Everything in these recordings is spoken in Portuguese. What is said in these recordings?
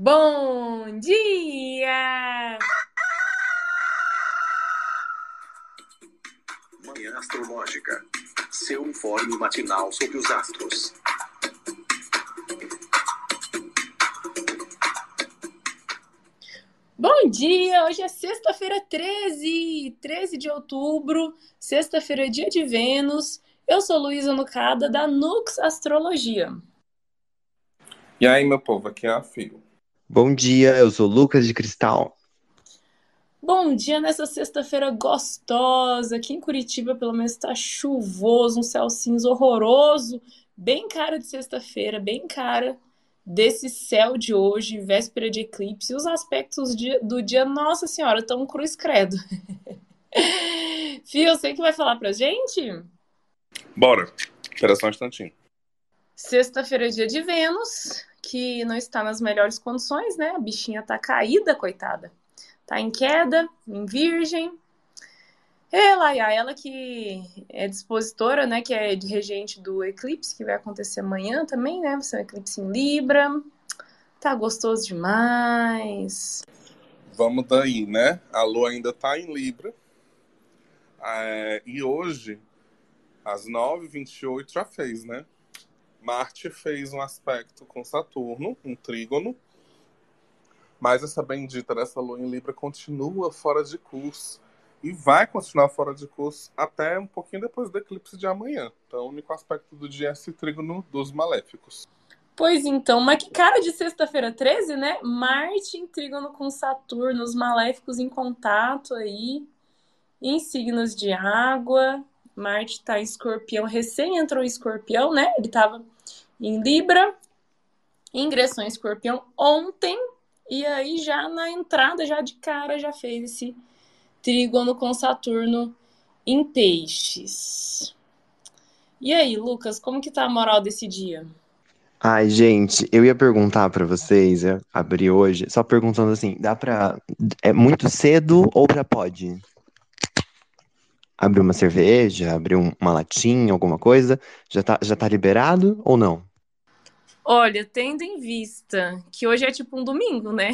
Bom dia! Manhã Astrológica. Seu informe matinal sobre os astros. Bom dia! Hoje é sexta-feira 13, 13 de outubro, sexta-feira, dia de Vênus. Eu sou Luísa Nucada, da Nux Astrologia. E aí, meu povo, aqui é a Fio. Bom dia, eu sou Lucas de Cristal. Bom dia nessa sexta-feira gostosa. Aqui em Curitiba, pelo menos, está chuvoso, um céu cinza horroroso. Bem cara de sexta-feira, bem cara desse céu de hoje, véspera de eclipse. E os aspectos do dia, nossa senhora, tão cruz credo. Fio, você que vai falar pra gente? Bora. Espera só um instantinho. Sexta-feira é dia de Vênus, que não está nas melhores condições, né? A bichinha tá caída, coitada. Tá em queda, em virgem. Ela, ela que é dispositora, né? Que é de regente do eclipse, que vai acontecer amanhã também, né? Vai ser um eclipse em Libra. Tá gostoso demais. Vamos daí, né? A lua ainda tá em Libra. É, e hoje, às 9h28, já fez, né? Marte fez um aspecto com Saturno, um trígono, mas essa bendita dessa lua em Libra continua fora de curso e vai continuar fora de curso até um pouquinho depois do eclipse de amanhã. Então, o único aspecto do dia é esse trígono dos maléficos. Pois então, mas que cara de sexta-feira 13, né? Marte em trígono com Saturno, os maléficos em contato aí, em signos de água. Marte tá em escorpião, recém entrou em escorpião, né? Ele tava em Libra, ingressou em escorpião ontem, e aí já na entrada, já de cara, já fez esse trígono com Saturno em peixes. E aí, Lucas, como que tá a moral desse dia? Ai, gente, eu ia perguntar para vocês, eu abri hoje, só perguntando assim, dá pra... É muito cedo ou pra pode? Abrir uma cerveja, abrir uma latinha, alguma coisa? Já tá, já tá liberado ou não? Olha, tendo em vista que hoje é tipo um domingo, né?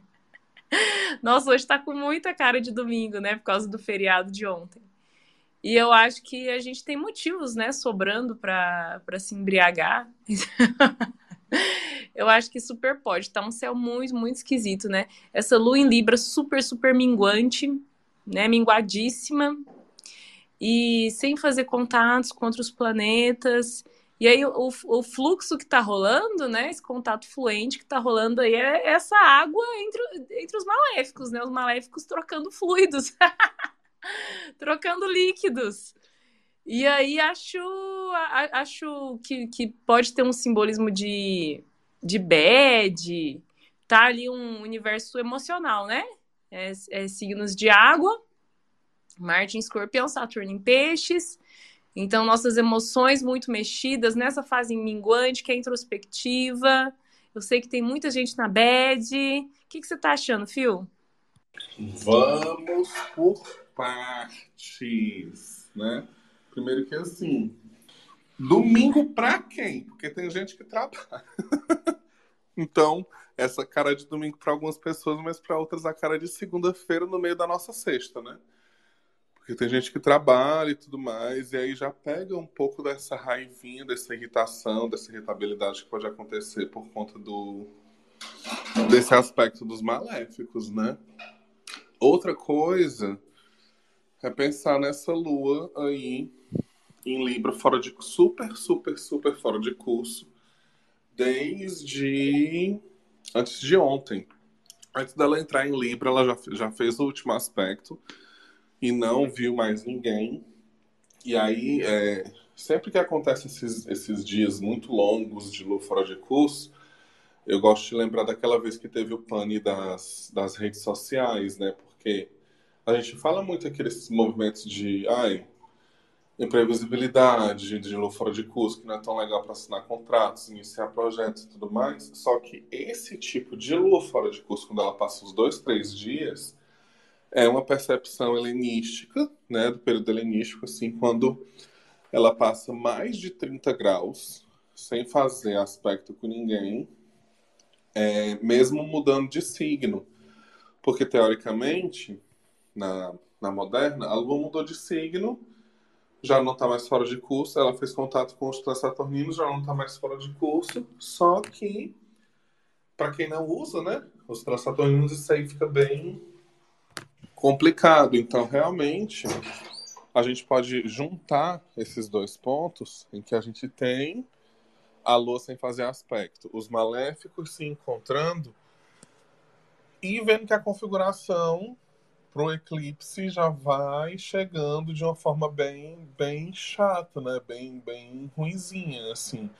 Nossa, hoje tá com muita cara de domingo, né? Por causa do feriado de ontem. E eu acho que a gente tem motivos, né, sobrando para se embriagar. eu acho que super pode. Tá um céu muito, muito esquisito, né? Essa lua em Libra super, super minguante né, minguadíssima e sem fazer contatos com outros planetas. E aí o, o fluxo que está rolando, né, esse contato fluente que está rolando aí é essa água entre, entre os maléficos, né, os maléficos trocando fluidos, trocando líquidos. E aí acho, acho que, que pode ter um simbolismo de, de bad, tá ali um universo emocional, né? É, é, signos de água, Marte em escorpião, Saturno em peixes. Então, nossas emoções muito mexidas nessa fase minguante, que é introspectiva. Eu sei que tem muita gente na bed. O que, que você tá achando, Fio? Vamos por partes, né? Primeiro que assim, domingo pra quem? Porque tem gente que trabalha. então, essa cara de domingo para algumas pessoas, mas para outras a cara de segunda-feira no meio da nossa sexta, né? Porque tem gente que trabalha e tudo mais, e aí já pega um pouco dessa raivinha, dessa irritação, dessa irritabilidade que pode acontecer por conta do desse aspecto dos maléficos, né? Outra coisa é pensar nessa lua aí em Libra fora de super, super, super fora de curso desde antes de ontem. Antes dela entrar em Libra, ela já, já fez o último aspecto e não viu mais ninguém. E aí, é, sempre que acontecem esses, esses dias muito longos de lua fora de curso, eu gosto de lembrar daquela vez que teve o pane das, das redes sociais, né? Porque a gente fala muito aqui desses movimentos de, ai, imprevisibilidade, de lua fora de curso, que não é tão legal para assinar contratos, iniciar projetos e tudo mais. Só que esse tipo de lua fora de curso, quando ela passa os dois, três dias, é uma percepção helenística, né, do período helenístico, assim, quando ela passa mais de 30 graus, sem fazer aspecto com ninguém, é, mesmo mudando de signo. Porque, teoricamente, na, na moderna, a Lua mudou de signo, já não está mais fora de curso, ela fez contato com os transaturninos, já não está mais fora de curso, só que, para quem não usa, né, os transaturninos, isso aí fica bem complicado. Então, realmente, a gente pode juntar esses dois pontos em que a gente tem a Lua sem fazer aspecto, os maléficos se encontrando e vendo que a configuração para o eclipse já vai chegando de uma forma bem bem chata, né? Bem bem ruinzinha, assim.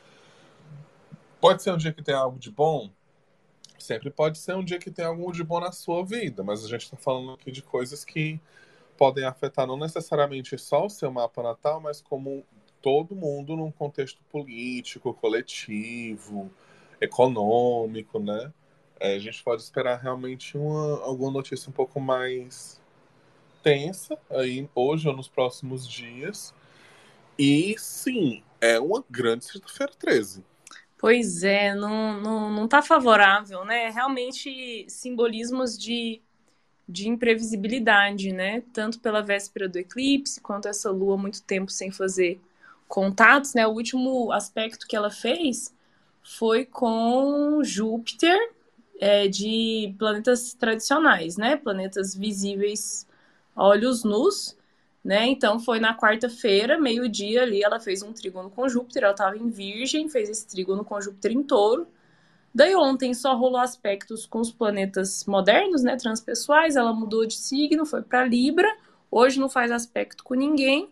Pode ser um dia que tem algo de bom, sempre pode ser um dia que tem algo de bom na sua vida, mas a gente está falando aqui de coisas que podem afetar não necessariamente só o seu mapa natal, mas como todo mundo num contexto político, coletivo, econômico, né? É, a gente pode esperar realmente uma, alguma notícia um pouco mais tensa aí hoje ou nos próximos dias. E sim, é uma grande sexta-feira 13. Pois é, não, não, não tá favorável, né? Realmente simbolismos de de imprevisibilidade, né? Tanto pela véspera do eclipse, quanto essa lua muito tempo sem fazer contatos, né? O último aspecto que ela fez foi com Júpiter, é, de planetas tradicionais, né? Planetas visíveis a olhos nus, né? Então foi na quarta-feira, meio-dia ali, ela fez um trígono com Júpiter, ela estava em Virgem, fez esse trígono com Júpiter em Touro. Daí ontem só rolou aspectos com os planetas modernos, né, transpessoais, ela mudou de signo, foi para Libra, hoje não faz aspecto com ninguém.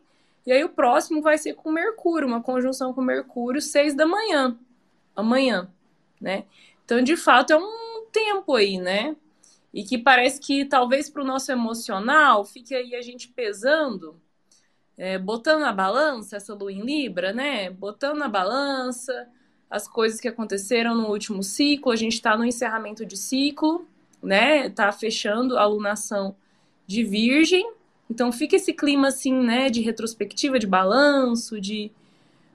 E aí o próximo vai ser com Mercúrio, uma conjunção com Mercúrio, seis da manhã, amanhã, né? Então, de fato, é um tempo aí, né? E que parece que talvez para o nosso emocional fique aí a gente pesando, é, botando na balança essa lua em Libra, né? Botando na balança, as coisas que aconteceram no último ciclo. A gente está no encerramento de ciclo, né? Tá fechando a alunação de Virgem. Então fica esse clima assim, né, de retrospectiva, de balanço, de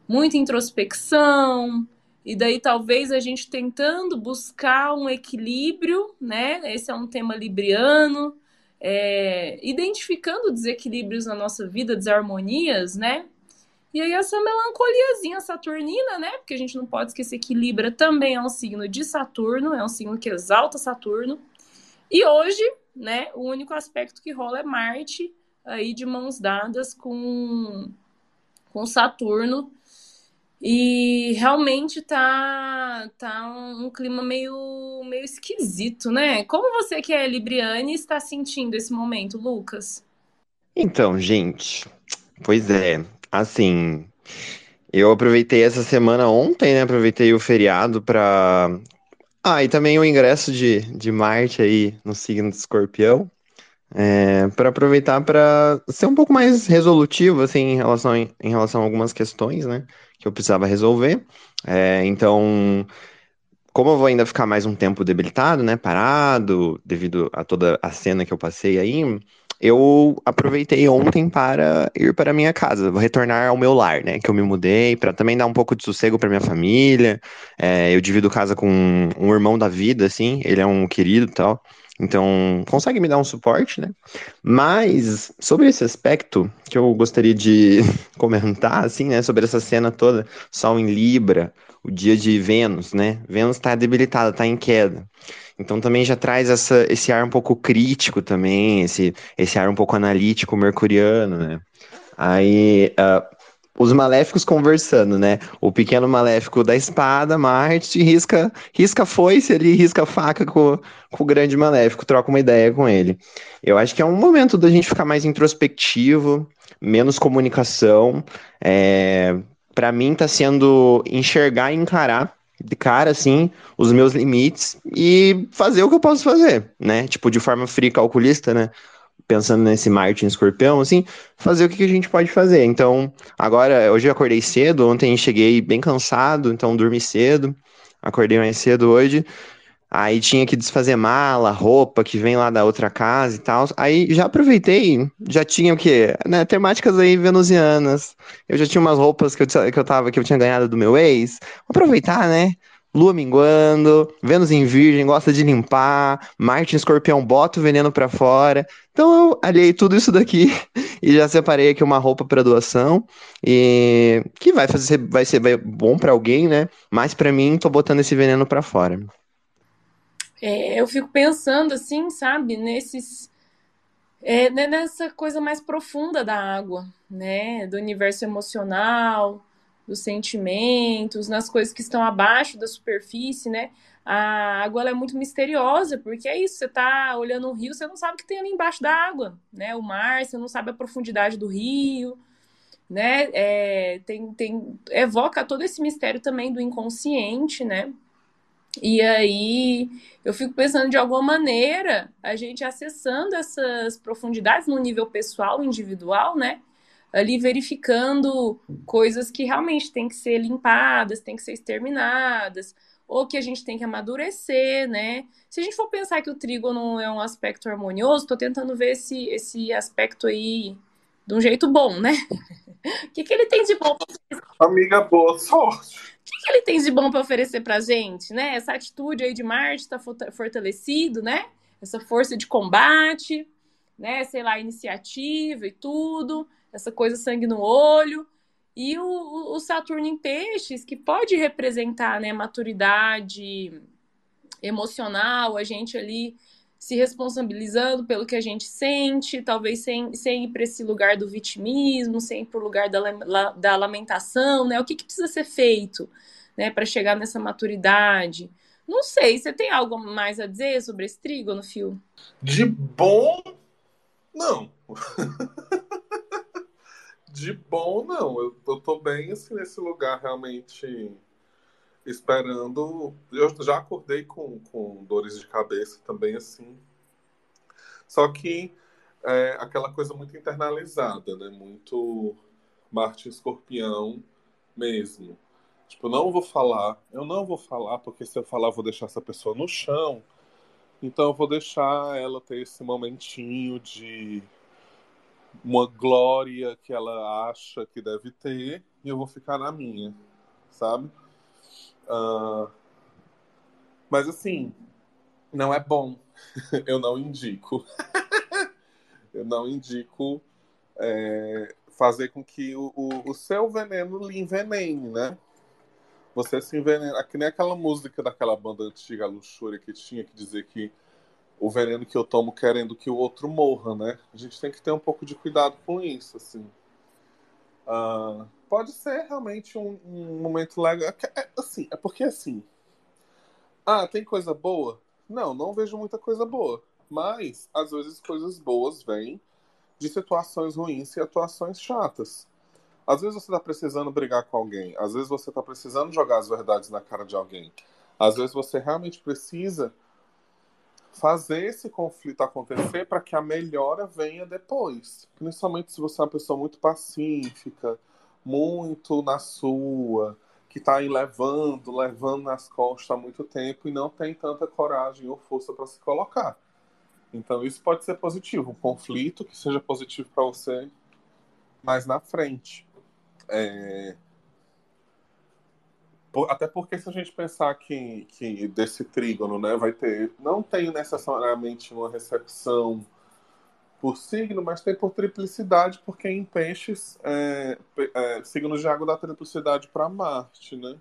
muita introspecção. E daí talvez a gente tentando buscar um equilíbrio, né? Esse é um tema libriano, é, identificando desequilíbrios na nossa vida, desarmonias, né? E aí essa melancoliazinha saturnina, né? Porque a gente não pode esquecer que Libra também é um signo de Saturno, é um signo que exalta Saturno. E hoje, né, o único aspecto que rola é Marte aí de mãos dadas com com Saturno. E realmente tá tá um, um clima meio meio esquisito, né? Como você que é libriane está sentindo esse momento, Lucas? Então, gente, pois é, Assim, eu aproveitei essa semana ontem, né? Aproveitei o feriado para. Ah, e também o ingresso de, de Marte aí no signo de Escorpião. É, para aproveitar para ser um pouco mais resolutivo assim em relação, em relação a algumas questões, né, que eu precisava resolver. É, então, como eu vou ainda ficar mais um tempo debilitado, né, parado, devido a toda a cena que eu passei aí, eu aproveitei ontem para ir para minha casa, vou retornar ao meu lar, né? Que eu me mudei, para também dar um pouco de sossego para minha família. É, eu divido casa com um irmão da vida, assim, ele é um querido e tal. Então, consegue me dar um suporte, né? Mas, sobre esse aspecto que eu gostaria de comentar, assim, né? Sobre essa cena toda, Sol em Libra, o dia de Vênus, né? Vênus está debilitada, está em queda. Então também já traz essa, esse ar um pouco crítico também, esse, esse ar um pouco analítico mercuriano, né? Aí uh, os maléficos conversando, né? O pequeno maléfico da espada, Marte, risca, risca foice ali, risca faca com, com o grande maléfico, troca uma ideia com ele. Eu acho que é um momento da gente ficar mais introspectivo, menos comunicação. É, para mim tá sendo enxergar e encarar de cara, assim, os meus limites e fazer o que eu posso fazer, né? Tipo, de forma fria calculista, né? Pensando nesse Marte em escorpião, assim, fazer o que a gente pode fazer. Então, agora, hoje eu acordei cedo, ontem cheguei bem cansado, então dormi cedo, acordei mais cedo hoje. Aí tinha que desfazer mala, roupa que vem lá da outra casa e tal. Aí já aproveitei, já tinha o quê? Né, temáticas aí venusianas. Eu já tinha umas roupas que eu, que eu tava, que eu tinha ganhado do meu ex. Vou aproveitar, né? Lua minguando, Vênus em Virgem, gosta de limpar, Marte em Escorpião bota o veneno pra fora. Então eu aliei tudo isso daqui e já separei aqui uma roupa para doação e que vai fazer vai ser bom para alguém, né? Mas para mim tô botando esse veneno para fora. É, eu fico pensando assim, sabe, nesses é, né, nessa coisa mais profunda da água, né? Do universo emocional, dos sentimentos, nas coisas que estão abaixo da superfície, né? A água é muito misteriosa, porque é isso, você está olhando um rio, você não sabe o que tem ali embaixo da água, né? O mar, você não sabe a profundidade do rio, né? É, tem, tem, evoca todo esse mistério também do inconsciente, né? E aí eu fico pensando de alguma maneira a gente acessando essas profundidades no nível pessoal, individual, né? ali verificando coisas que realmente têm que ser limpadas, têm que ser exterminadas, ou que a gente tem que amadurecer, né? Se a gente for pensar que o trígono é um aspecto harmonioso, estou tentando ver esse, esse aspecto aí de um jeito bom, né? O que, que ele tem de bom? Amiga, boa sorte. O que, que ele tem de bom para oferecer para gente, né? Essa atitude aí de Marte está fortalecido, né? Essa força de combate, né? Sei lá, iniciativa e tudo essa coisa sangue no olho. E o, o Saturno em peixes, que pode representar né, maturidade emocional, a gente ali se responsabilizando pelo que a gente sente, talvez sem, sem ir para esse lugar do vitimismo, sem ir para o lugar da, da lamentação, né? O que, que precisa ser feito né, para chegar nessa maturidade? Não sei, você tem algo mais a dizer sobre esse trígono, Fio? De bom, não. De bom, não. Eu, eu tô bem assim nesse lugar realmente esperando. Eu já acordei com, com dores de cabeça também, assim. Só que é aquela coisa muito internalizada, né? Muito Marte Escorpião mesmo. Tipo, não vou falar, eu não vou falar, porque se eu falar, eu vou deixar essa pessoa no chão. Então eu vou deixar ela ter esse momentinho de uma glória que ela acha que deve ter e eu vou ficar na minha, sabe? Uh, mas assim, não é bom. eu não indico. eu não indico é, fazer com que o, o, o, seu veneno lhe envenene, né? Você se envenena. Aqui nem aquela música daquela banda antiga, Luxúria, que tinha que dizer que o veneno que eu tomo querendo que o outro morra, né? A gente tem que ter um pouco de cuidado com isso, assim. Uh, pode ser realmente um, um momento legal. É, é, assim, é porque assim. Ah, tem coisa boa? Não, não vejo muita coisa boa. Mas, às vezes, coisas boas vêm de situações ruins e atuações chatas. Às vezes você está precisando brigar com alguém. Às vezes você está precisando jogar as verdades na cara de alguém. Às vezes você realmente precisa fazer esse conflito acontecer para que a melhora venha depois. Principalmente se você é uma pessoa muito pacífica, muito na sua, que está aí levando, levando nas costas há muito tempo e não tem tanta coragem ou força para se colocar. Então isso pode ser positivo, um conflito que seja positivo para você mais na frente. É... Até porque se a gente pensar que, que desse trígono né, vai ter. Não tem necessariamente uma recepção por signo, mas tem por triplicidade, porque em peixes, é, é, signo de água dá triplicidade para Marte, né?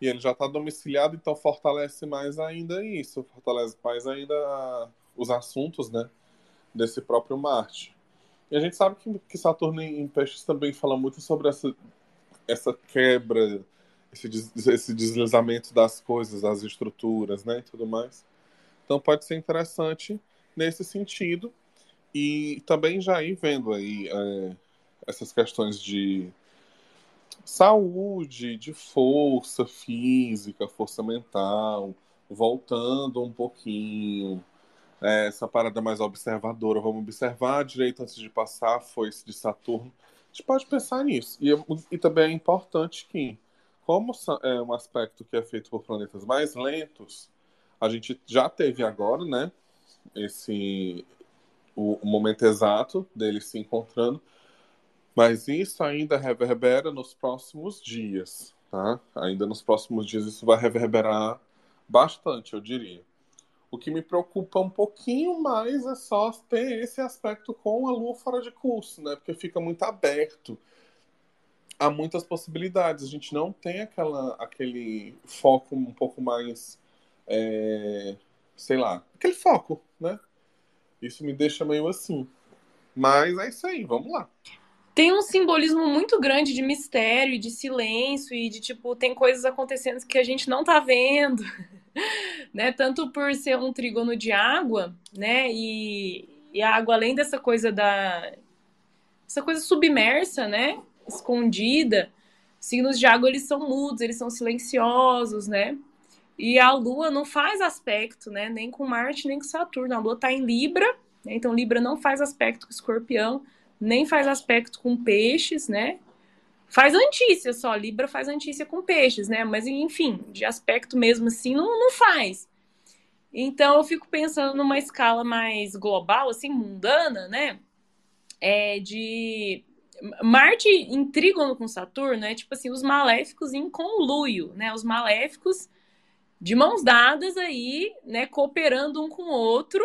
E ele já está domiciliado, então fortalece mais ainda isso, fortalece mais ainda os assuntos, né? Desse próprio Marte. E a gente sabe que, que Saturno em peixes também fala muito sobre essa, essa quebra esse, esse deslizamento das coisas, das estruturas, né, e tudo mais. Então pode ser interessante nesse sentido e também já ir vendo aí é, essas questões de saúde, de força física, força mental, voltando um pouquinho. É, essa parada mais observadora, vamos observar direito antes de passar, foi esse de Saturno. A gente pode pensar nisso. E, e também é importante que como é um aspecto que é feito por planetas mais lentos, a gente já teve agora, né, esse o, o momento exato deles se encontrando, mas isso ainda reverbera nos próximos dias. tá? Ainda nos próximos dias isso vai reverberar bastante, eu diria. O que me preocupa um pouquinho mais é só ter esse aspecto com a lua fora de curso, né? Porque fica muito aberto há muitas possibilidades. A gente não tem aquela, aquele foco um pouco mais, é, sei lá, aquele foco, né? Isso me deixa meio assim. Mas é isso aí, vamos lá tem um simbolismo muito grande de mistério e de silêncio e de tipo tem coisas acontecendo que a gente não tá vendo, né? Tanto por ser um trígono de água, né? E, e a água além dessa coisa da essa coisa submersa, né? Escondida. Signos de água eles são mudos, eles são silenciosos, né? E a Lua não faz aspecto, né? Nem com Marte nem com Saturno. A Lua tá em Libra, né? então Libra não faz aspecto com Escorpião nem faz aspecto com peixes, né? Faz antícia só, Libra faz antícia com peixes, né? Mas enfim, de aspecto mesmo assim, não, não faz. Então eu fico pensando numa escala mais global, assim, mundana, né? É de Marte em trígono com Saturno é tipo assim, os maléficos em conluio, né? Os maléficos de mãos dadas aí, né? Cooperando um com o outro.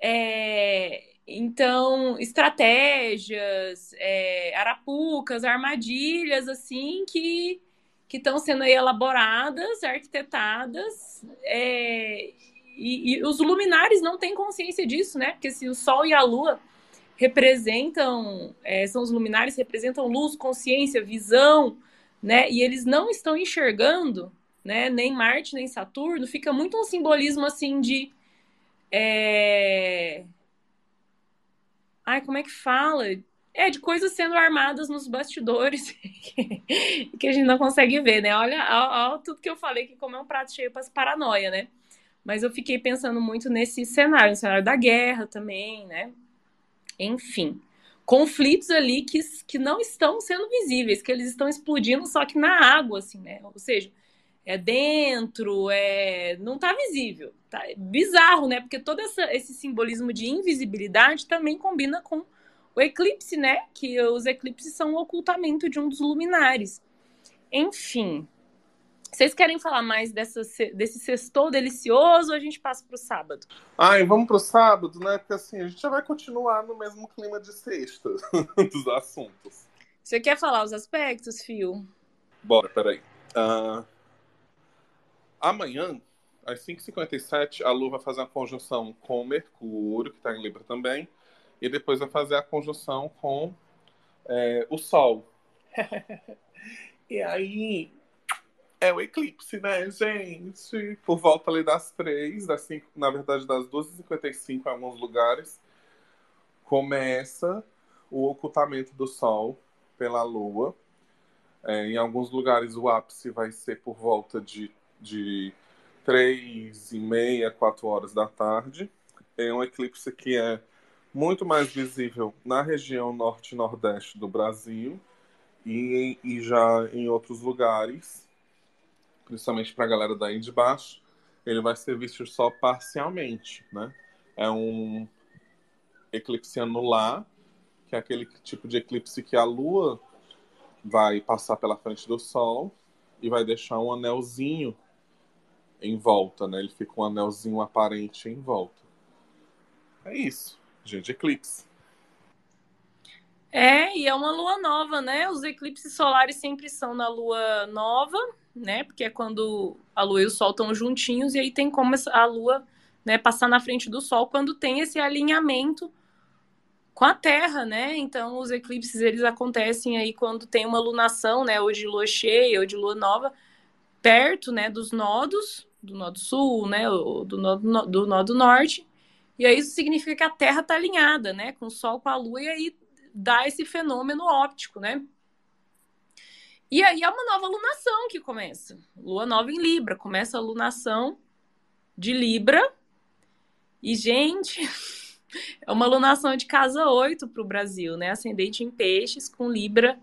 É, então, estratégias, é, arapucas, armadilhas, assim, que que estão sendo aí elaboradas, arquitetadas, é, e, e, os luminares não têm consciência disso, né? Porque se o Sol e a Lua representam, é, são os luminares, representam luz, consciência, visão, né? E eles não estão enxergando, né? Nem Marte, nem Saturno, fica muito um simbolismo assim de. É, Ai, como é que fala? É, de coisas sendo armadas nos bastidores que a gente não consegue ver, né? Olha, olha, tudo que eu falei que como é um prato cheio para paranoia, né? Mas eu fiquei pensando muito nesse cenário, no cenário da guerra também, né? Enfim, conflitos ali que, que não estão sendo visíveis, que eles estão explodindo só que na água, assim, né? Ou seja, é dentro, é não tá visível. Tá bizarro, né? Porque todo essa, esse simbolismo de invisibilidade também combina com o eclipse, né? Que os eclipses são o ocultamento de um dos luminares. Enfim. Vocês querem falar mais dessa, desse sextou delicioso ou a gente passa para o sábado? Ai, vamos para o sábado, né? Porque assim, a gente já vai continuar no mesmo clima de sexta dos assuntos. Você quer falar os aspectos, Fio? Bora, peraí. Uh, Amanhã, às 5h57, a Lua vai fazer uma conjunção com Mercúrio, que está em Libra também, e depois vai fazer a conjunção com é, o Sol. e aí é o eclipse, né, gente? Por volta ali das 3, das 5, na verdade das 2h55 em alguns lugares, começa o ocultamento do Sol pela Lua. É, em alguns lugares o ápice vai ser por volta de de três e meia, quatro horas da tarde. É um eclipse que é muito mais visível na região norte e nordeste do Brasil e, e já em outros lugares, principalmente para a galera daí de baixo, ele vai ser visto só parcialmente, né? É um eclipse anular, que é aquele tipo de eclipse que a Lua vai passar pela frente do Sol e vai deixar um anelzinho em volta, né? Ele fica um anelzinho aparente em volta. É isso, gente, eclipse. É, e é uma lua nova, né? Os eclipses solares sempre são na lua nova, né? Porque é quando a lua e o sol estão juntinhos, e aí tem como a lua né, passar na frente do sol quando tem esse alinhamento com a Terra, né? Então, os eclipses eles acontecem aí quando tem uma lunação, né? Ou de lua cheia, ou de lua nova, perto, né? Dos nodos, do nodo sul, né, do nodo, do nodo norte. E aí isso significa que a Terra está alinhada, né, com o Sol, com a Lua, e aí dá esse fenômeno óptico, né? E aí é uma nova lunação que começa. Lua nova em Libra, começa a lunação de Libra. E, gente, é uma lunação de casa 8 para o Brasil, né? Ascendente em peixes com Libra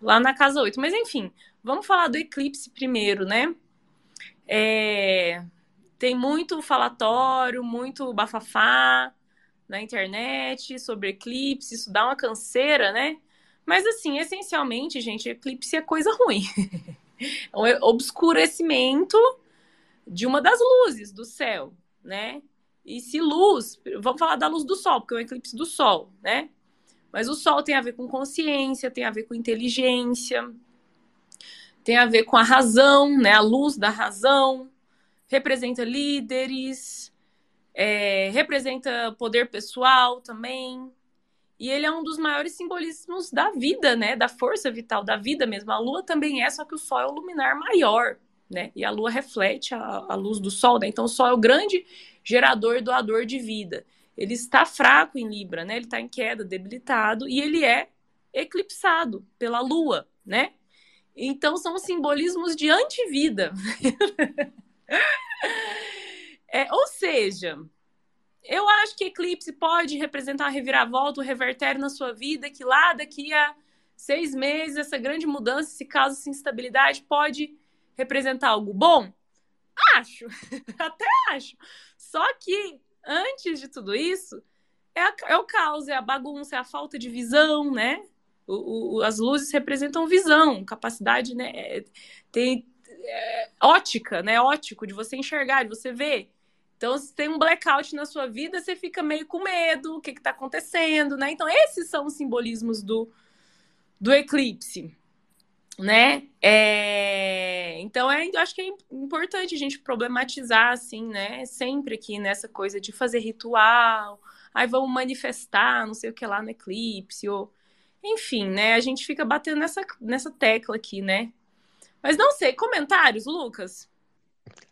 lá na casa 8. Mas, enfim, vamos falar do eclipse primeiro, né? É, tem muito falatório, muito bafafá na internet sobre eclipse, isso dá uma canseira, né? Mas assim, essencialmente, gente, eclipse é coisa ruim. um obscurecimento de uma das luzes do céu, né? E se luz, vamos falar da luz do sol, porque é um eclipse do sol, né? Mas o sol tem a ver com consciência, tem a ver com inteligência, tem a ver com a razão, né? A luz da razão, representa líderes, é, representa poder pessoal também. E ele é um dos maiores simbolismos da vida, né? Da força vital da vida mesmo. A lua também é, só que o sol é o luminar maior, né? E a lua reflete a, a luz do sol, né? Então o sol é o grande gerador doador de vida. Ele está fraco em Libra, né? Ele está em queda, debilitado, e ele é eclipsado pela lua, né? Então são simbolismos de antivida. é, ou seja, eu acho que eclipse pode representar a reviravolta, o revertério na sua vida, que lá daqui a seis meses, essa grande mudança, esse caso, essa instabilidade, pode representar algo bom? Acho, até acho. Só que antes de tudo isso, é, a, é, o caos, é a bagunça, é a falta de visão, né? O, o, as luzes representam visão, capacidade, né? É, tem é, ótica, né? Ótico, de você enxergar, de você ver. Então, se tem um blackout na sua vida, você fica meio com medo, o que está acontecendo, né? Então, esses são os simbolismos do, do eclipse, né? É... Então, é, eu acho que é importante a gente problematizar, assim, né? Sempre aqui nessa coisa de fazer ritual, aí vamos manifestar, não sei o que lá no eclipse, ou... Enfim, né? A gente fica batendo nessa, nessa tecla aqui, né? Mas não sei, comentários, Lucas?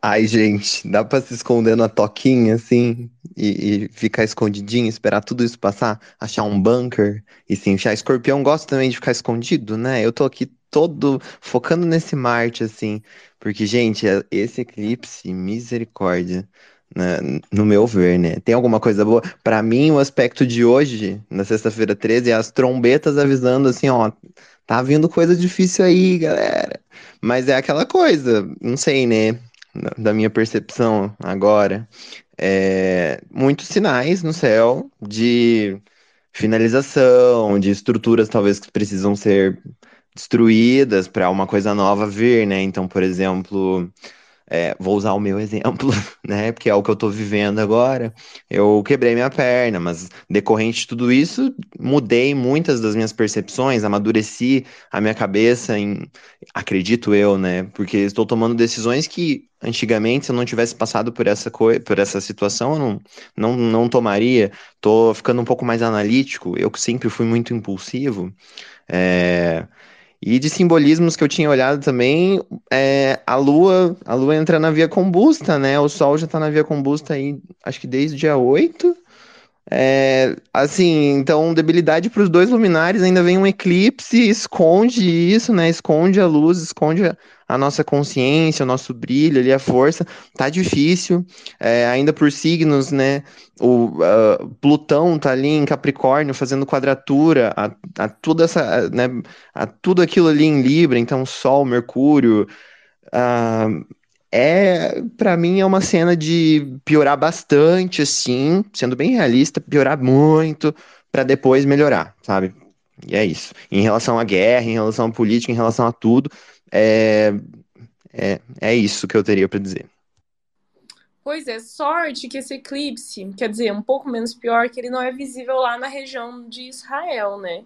Ai, gente, dá pra se esconder na toquinha, assim, e, e, ficar escondidinho, esperar tudo isso passar, achar um bunker e se enfiar. Escorpião gosta também de ficar escondido, né? Eu tô aqui todo focando nesse Marte, assim, porque, gente, é, esse eclipse, misericórdia, né, no meu ver, né? Tem alguma coisa boa? Para mim, o aspecto de hoje, na sexta-feira 13, é as trombetas avisando assim, ó, tá vindo coisa difícil aí, galera. Mas é aquela coisa, não sei, né? Da minha percepção agora, é, muitos sinais no céu de finalização, de estruturas talvez que precisam ser destruídas para uma coisa nova vir, né? Então, por exemplo, é, vou usar o meu exemplo, né? Porque é o que eu estou vivendo agora. Eu quebrei minha perna, mas decorrente de tudo isso, mudei muitas das minhas percepções, amadureci a minha cabeça em, acredito eu, né? Porque estou tomando decisões que antigamente, se eu não tivesse passado por essa coisa, por essa situação, eu não, não, não tomaria. Tô ficando um pouco mais analítico. Eu sempre fui muito impulsivo. É, e de simbolismos que eu tinha olhado também, é, a Lua, a Lua entra na via combusta, né? O Sol já tá na via combusta aí, acho que desde o dia 8. É, assim, então debilidade para os dois luminares, ainda vem um eclipse, esconde isso, né? Esconde a luz, esconde a, nossa consciência, o nosso brilho ali, a força. Tá difícil, é, ainda por signos, né? O uh, Plutão tá ali em Capricórnio fazendo quadratura a, a tudo essa, né? A tudo aquilo ali em Libra, então Sol, Mercúrio. Uh, é, para mim, é uma cena de piorar bastante, assim, sendo bem realista, piorar muito para depois melhorar, sabe? E é isso. Em relação à guerra, em relação à política, em relação a tudo, é, é, é isso que eu teria para dizer. Pois é, sorte que esse eclipse, quer dizer, um pouco menos pior, que ele não é visível lá na região de Israel, né?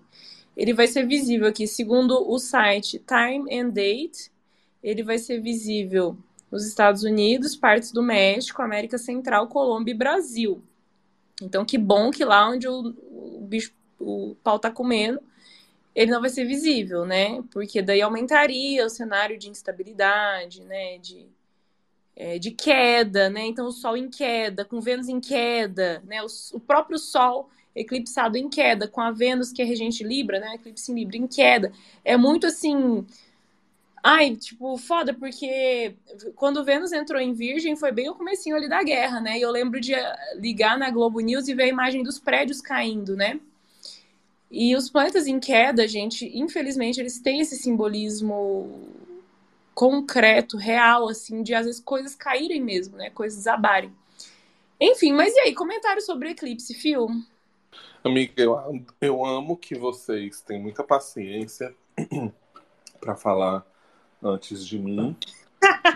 Ele vai ser visível aqui, segundo o site Time and Date, ele vai ser visível nos Estados Unidos, partes do México, América Central, Colômbia e Brasil. Então, que bom que lá onde o, o bicho, o pau tá comendo, ele não vai ser visível, né? Porque daí aumentaria o cenário de instabilidade, né? De, é, de queda, né? Então, o Sol em queda, com Vênus em queda, né? O, o próprio Sol eclipsado em queda, com a Vênus, que é regente Libra, né? Eclipse em Libra em queda. É muito assim Ai, tipo, foda, porque quando Vênus entrou em Virgem foi bem o comecinho ali da guerra, né? E eu lembro de eh, ligar na Globo News e ver a imagem dos prédios caindo, né? E os planetas em queda, gente, infelizmente, eles têm esse simbolismo concreto, real, assim, de às vezes coisas caírem mesmo, né? Coisas desabarem. Enfim, mas e aí, comentário sobre eclipse, Fio? Amiga, eu, eu amo que vocês têm muita paciência para falar antes de mim.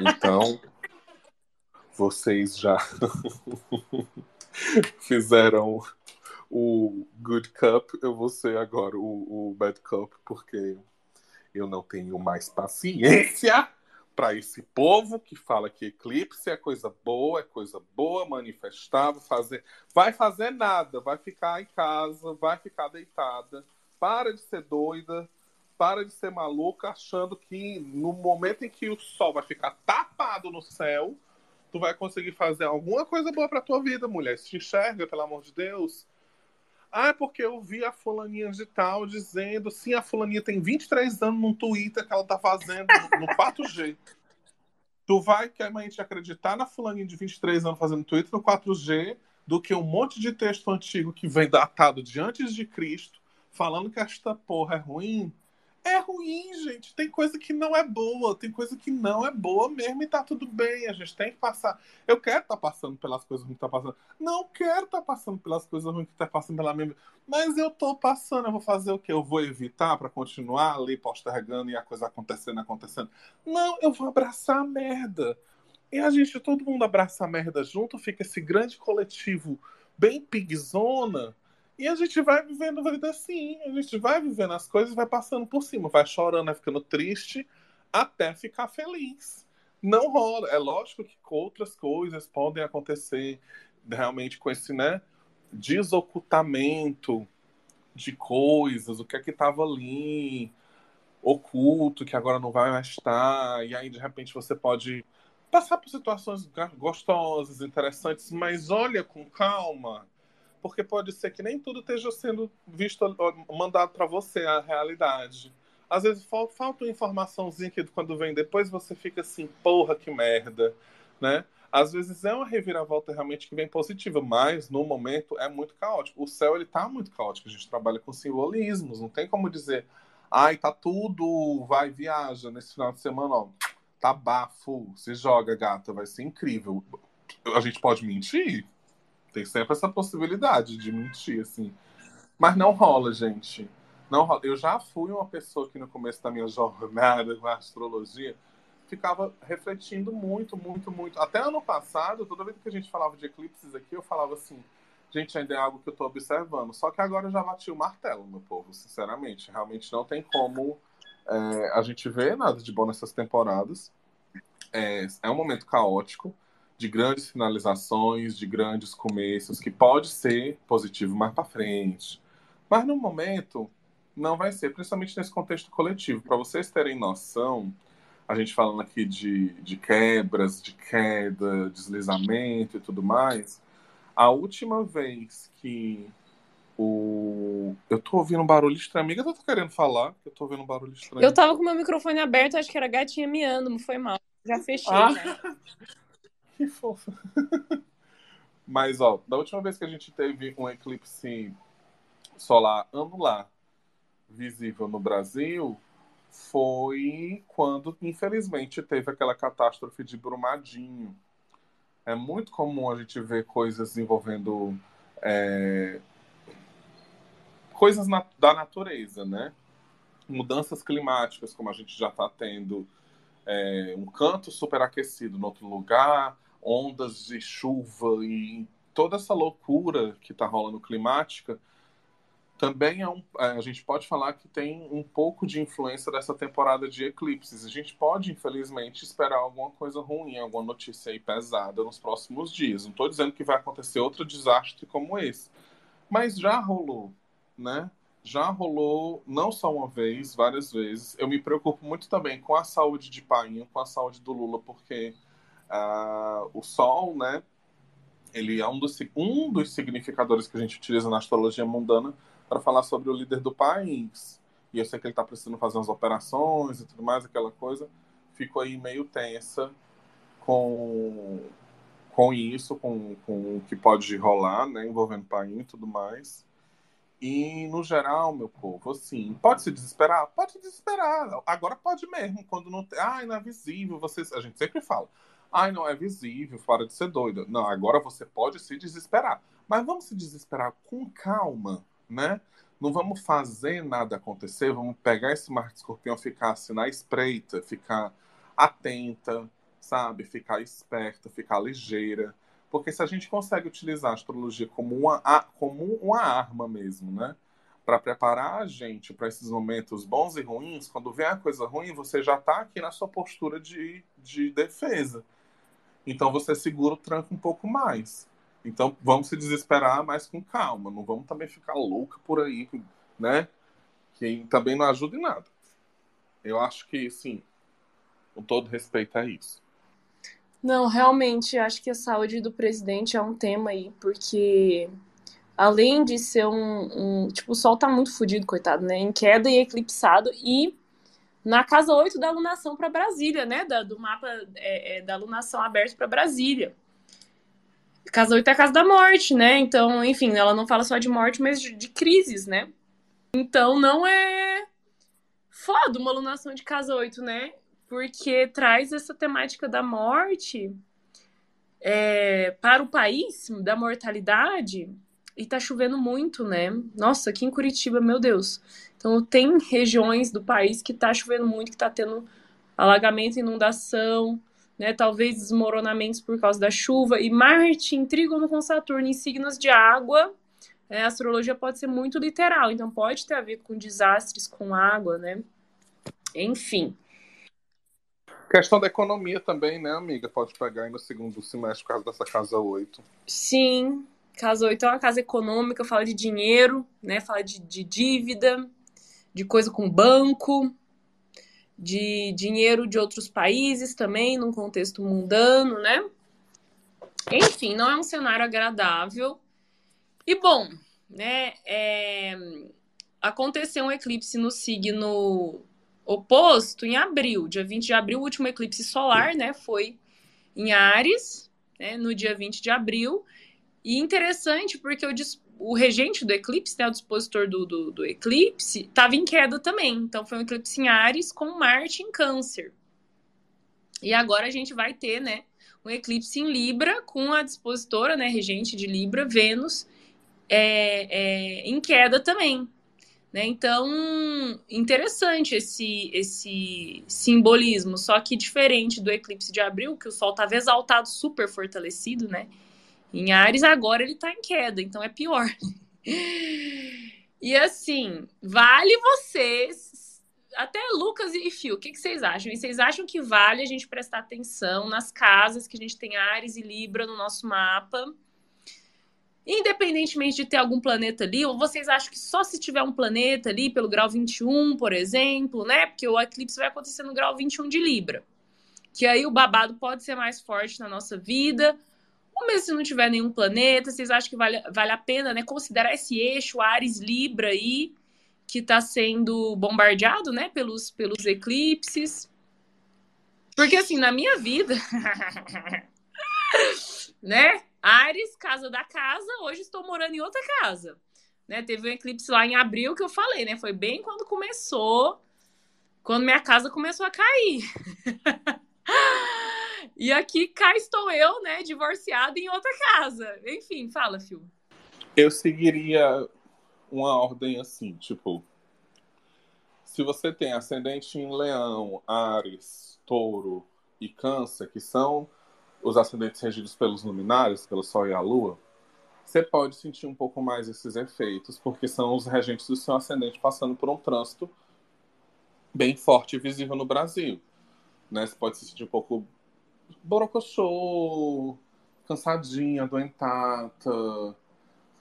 Então, vocês já fizeram o Good Cup, eu vou ser agora o, o Bad Cup, porque eu não tenho mais paciência para esse povo que fala que eclipse é coisa boa, é coisa boa, manifestar, fazer, vai fazer nada, vai ficar em casa, vai ficar deitada, para de ser doida, para de ser maluca, achando que no momento em que o sol vai ficar tapado no céu, tu vai conseguir fazer alguma coisa boa para tua vida, mulher. Se enxerga, pelo amor de Deus. Ah, é porque eu vi a fulaninha de tal dizendo, sim, a fulaninha tem 23 anos num Twitter que ela tá fazendo no 4G. Tu vai gente acreditar na fulaninha de 23 anos fazendo Twitter no 4G do que um monte de texto antigo que vem datado de antes de Cristo, falando que esta porra é ruim, é ruim, gente. Tem coisa que não é boa, tem coisa que não é boa mesmo e tá tudo bem. A gente tem que passar. Eu quero estar tá passando pelas coisas ruins que tá passando. Não quero estar tá passando pelas coisas ruins que tá passando pela minha Mas eu tô passando, eu vou fazer o quê? Eu vou evitar para continuar ali postergando e a coisa acontecendo, acontecendo. Não, eu vou abraçar a merda. E a gente, todo mundo abraça a merda junto, fica esse grande coletivo bem pigzona e a gente vai vivendo a vida assim, a gente vai vivendo as coisas, vai passando por cima, vai chorando, vai ficando triste, até ficar feliz. Não rola. É lógico que outras coisas podem acontecer realmente com esse, né, desocultamento de coisas, o que é que estava ali oculto, que agora não vai mais estar, e aí de repente você pode passar por situações gostosas, interessantes, mas olha com calma porque pode ser que nem tudo esteja sendo visto, mandado para você a realidade. Às vezes falta, uma informaçãozinha que quando vem depois você fica assim, porra, que merda, né? Às vezes é uma reviravolta realmente que vem positiva, mas no momento é muito caótico. O céu ele tá muito caótico, a gente trabalha com simbolismos, não tem como dizer, ai, tá tudo, vai, viaja nesse final de semana, ó, tá bafo, se joga, gata, vai ser incrível. A gente pode mentir? Tem sempre essa possibilidade de mentir, assim. Mas não rola, gente. Não rola. Eu já fui uma pessoa que no começo da minha jornada com a astrologia ficava refletindo muito, muito, muito. Até ano passado, toda vez que a gente falava de eclipses aqui, eu falava assim, gente, ainda é algo que eu estou observando. Só que agora eu já bati o martelo, meu povo, sinceramente. Realmente não tem como é, a gente ver nada de bom nessas temporadas. É, é um momento caótico de grandes finalizações, de grandes começos, que pode ser positivo mais para frente. Mas no momento não vai ser, principalmente nesse contexto coletivo. Para vocês terem noção, a gente falando aqui de, de quebras, de queda, deslizamento e tudo mais, a última vez que o. Eu tô ouvindo um barulho estranho. Amiga, eu tô querendo falar, eu tô ouvindo um barulho estranho. Eu tava com meu microfone aberto, acho que era gatinha miando, não foi mal. Já fechei. Ah. Que fofa. Mas, ó, da última vez que a gente teve um eclipse solar anular visível no Brasil foi quando, infelizmente, teve aquela catástrofe de Brumadinho. É muito comum a gente ver coisas envolvendo é, coisas na, da natureza, né? Mudanças climáticas, como a gente já está tendo é, um canto superaquecido no outro lugar, ondas de chuva e toda essa loucura que está rolando climática, também é um, é, a gente pode falar que tem um pouco de influência dessa temporada de eclipses. A gente pode, infelizmente, esperar alguma coisa ruim, alguma notícia aí pesada nos próximos dias. Não estou dizendo que vai acontecer outro desastre como esse, mas já rolou, né? Já rolou não só uma vez, várias vezes. Eu me preocupo muito também com a saúde de Painho, com a saúde do Lula, porque Uh, o Sol, né? Ele é um dos, um dos significadores que a gente utiliza na astrologia mundana para falar sobre o líder do país. E eu sei que ele está precisando fazer umas operações e tudo mais, aquela coisa. Ficou aí meio tensa com, com isso, com, com o que pode rolar, né? Envolvendo país e tudo mais. E, no geral, meu povo, assim, pode se desesperar? Pode se desesperar. Agora pode mesmo, quando não tem. Ai, não é visível. Vocês... A gente sempre fala. Ai, não é visível, para de ser doida. Não, agora você pode se desesperar. Mas vamos se desesperar com calma, né? não vamos fazer nada acontecer, vamos pegar esse Marte Escorpião, ficar assim na espreita, ficar atenta, sabe? Ficar esperta, ficar ligeira. Porque se a gente consegue utilizar a astrologia como uma, como uma arma mesmo, né? Para preparar a gente para esses momentos bons e ruins, quando vem a coisa ruim, você já está aqui na sua postura de, de defesa. Então você segura o tranco um pouco mais. Então vamos se desesperar, mas com calma. Não vamos também ficar louca por aí, né? Que também não ajuda em nada. Eu acho que, sim, com todo respeito é isso. Não, realmente, acho que a saúde do presidente é um tema aí, porque além de ser um, um tipo, o sol tá muito fodido, coitado, né? Em queda e eclipsado, e na casa 8 da alunação para Brasília, né? Da, do mapa é, é, da alunação aberto para Brasília. Casa 8 é a casa da morte, né? Então, enfim, ela não fala só de morte, mas de, de crises, né? Então, não é foda uma alunação de casa 8, né? Porque traz essa temática da morte é, para o país, da mortalidade, e tá chovendo muito, né? Nossa, aqui em Curitiba, meu Deus. Então, tem regiões do país que tá chovendo muito, que tá tendo alagamento, inundação, né? Talvez desmoronamentos por causa da chuva. E Marte em trígono com Saturno em signos de água. É, a astrologia pode ser muito literal, então pode ter a ver com desastres com água, né? Enfim. Questão da economia também, né, amiga? Pode pegar aí no segundo semestre por causa dessa casa 8. Sim, casa 8 é uma casa econômica, fala de dinheiro, né? Fala de, de dívida, de coisa com banco, de dinheiro de outros países também, num contexto mundano, né? Enfim, não é um cenário agradável. E bom, né? É... Aconteceu um eclipse no signo oposto em abril, dia 20 de abril, o último eclipse solar, né? Foi em Ares, né, no dia 20 de abril. E interessante porque o, o regente do eclipse, né, o dispositor do, do, do eclipse, estava em queda também. Então foi um eclipse em Ares com Marte em Câncer. E agora a gente vai ter, né, um eclipse em Libra com a dispositora, né, regente de Libra, Vênus, é, é, em queda também. Né? Então, interessante esse, esse simbolismo, só que diferente do eclipse de abril, que o Sol estava exaltado, super fortalecido, né? Em Ares, agora ele tá em queda, então é pior. e assim, vale vocês, até Lucas e Fio, o que, que vocês acham? E vocês acham que vale a gente prestar atenção nas casas que a gente tem Ares e Libra no nosso mapa? Independentemente de ter algum planeta ali, ou vocês acham que só se tiver um planeta ali, pelo grau 21, por exemplo, né? Porque o eclipse vai acontecer no grau 21 de Libra. Que aí o babado pode ser mais forte na nossa vida, ou mesmo se não tiver nenhum planeta, vocês acham que vale, vale a pena né, considerar esse eixo Ares Libra aí, que está sendo bombardeado né, pelos, pelos eclipses? Porque assim, na minha vida, né? Ares, casa da casa, hoje estou morando em outra casa. Né? Teve um eclipse lá em abril que eu falei, né? Foi bem quando começou, quando minha casa começou a cair. E aqui cá estou eu, né, divorciada em outra casa. Enfim, fala, Fio. Eu seguiria uma ordem assim, tipo, se você tem ascendente em Leão, Ares, Touro e Câncer, que são os ascendentes regidos pelos luminares, pelo Sol e a Lua, você pode sentir um pouco mais esses efeitos, porque são os regentes do seu ascendente passando por um trânsito bem forte e visível no Brasil. Né? Você pode se sentir um pouco borocochô, cansadinha, adoentada,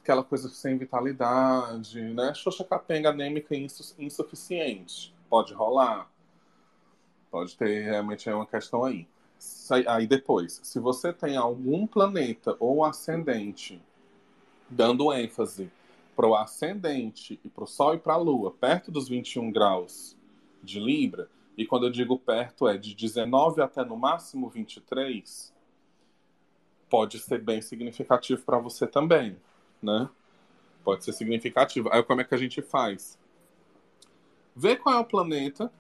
aquela coisa sem vitalidade, né? Xoxa capenga anêmica insuficiente. Pode rolar. Pode ter realmente é uma questão aí. Aí depois, se você tem algum planeta ou ascendente dando ênfase para o ascendente e para o Sol e para a Lua perto dos 21 graus de Libra, e quando eu digo perto é de 19 até no máximo 23, pode ser bem significativo para você também, né? Pode ser significativo. Aí como é que a gente faz? Vê qual é o planeta,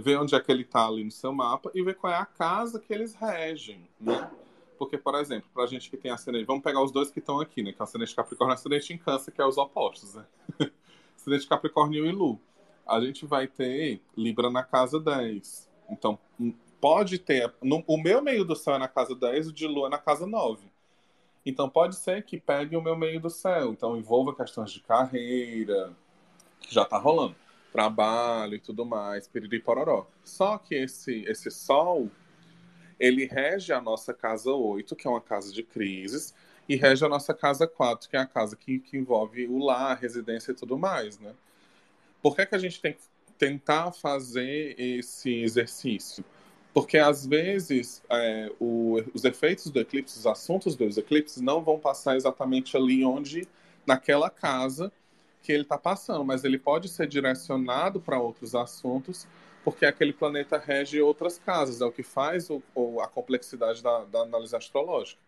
vê onde é que ele está ali no seu mapa e vê qual é a casa que eles regem, né? Porque, por exemplo, pra gente que tem ascendente, vamos pegar os dois que estão aqui, né? Que é o ascendente Capricórnio e ascendente em Câncer, que é os opostos, né? ascendente Capricórnio e Lu. A gente vai ter Libra na casa 10. Então, hum, pode ter. No, o meu meio do céu é na casa 10, o de Lu é na casa 9. Então, pode ser que pegue o meu meio do céu. Então, envolva questões de carreira, que já tá rolando, trabalho e tudo mais, piriri pororó. Só que esse, esse Sol ele rege a nossa casa 8, que é uma casa de crises, e rege a nossa casa 4, que é a casa que, que envolve o lar, a residência e tudo mais, né? Por que, é que a gente tem que tentar fazer esse exercício? Porque às vezes é, o, os efeitos do eclipse, os assuntos dos eclipses não vão passar exatamente ali onde, naquela casa que ele está passando, mas ele pode ser direcionado para outros assuntos porque aquele planeta rege outras casas, é o que faz o, o, a complexidade da, da, análise astrológica.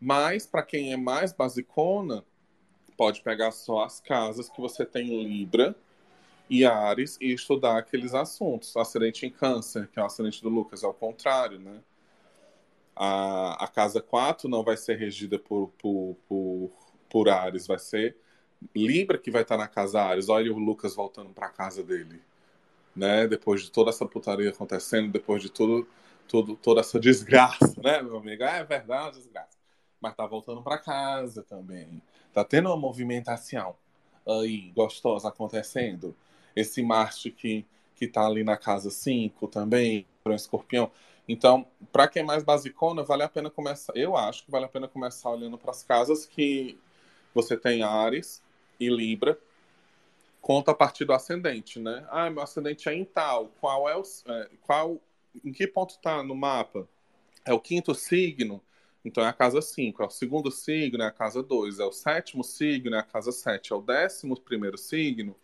Mas, para quem é mais basicona, pode pegar só as casas que você tem Libra e Ares e estudar aqueles assuntos. O acidente em Câncer, que é o acidente do Lucas, é o contrário, né? A, a casa 4 não vai ser regida por, por, por, por Ares, vai ser Libra que vai estar na casa Ares. Olha o Lucas voltando para a casa dele né? Depois de toda essa putaria acontecendo, depois de tudo, tudo toda essa desgraça, né, meu amigo? Ah, é verdade, desgraça. Mas tá voltando para casa também. Tá tendo uma movimentação aí gostosa acontecendo. Esse Marte que que tá ali na casa 5 também, para um escorpião. Então, para quem é mais basicona, vale a pena começar. Eu acho que vale a pena começar olhando para as casas que você tem Ares e Libra, conta a partir do ascendente, né? Ah, meu ascendente é em tal. Qual é o. É, qual, em que ponto está no mapa? É o quinto signo, então é a casa 5. É o segundo signo, é a casa 2. É o sétimo signo, é a casa 7. É o décimo primeiro signo,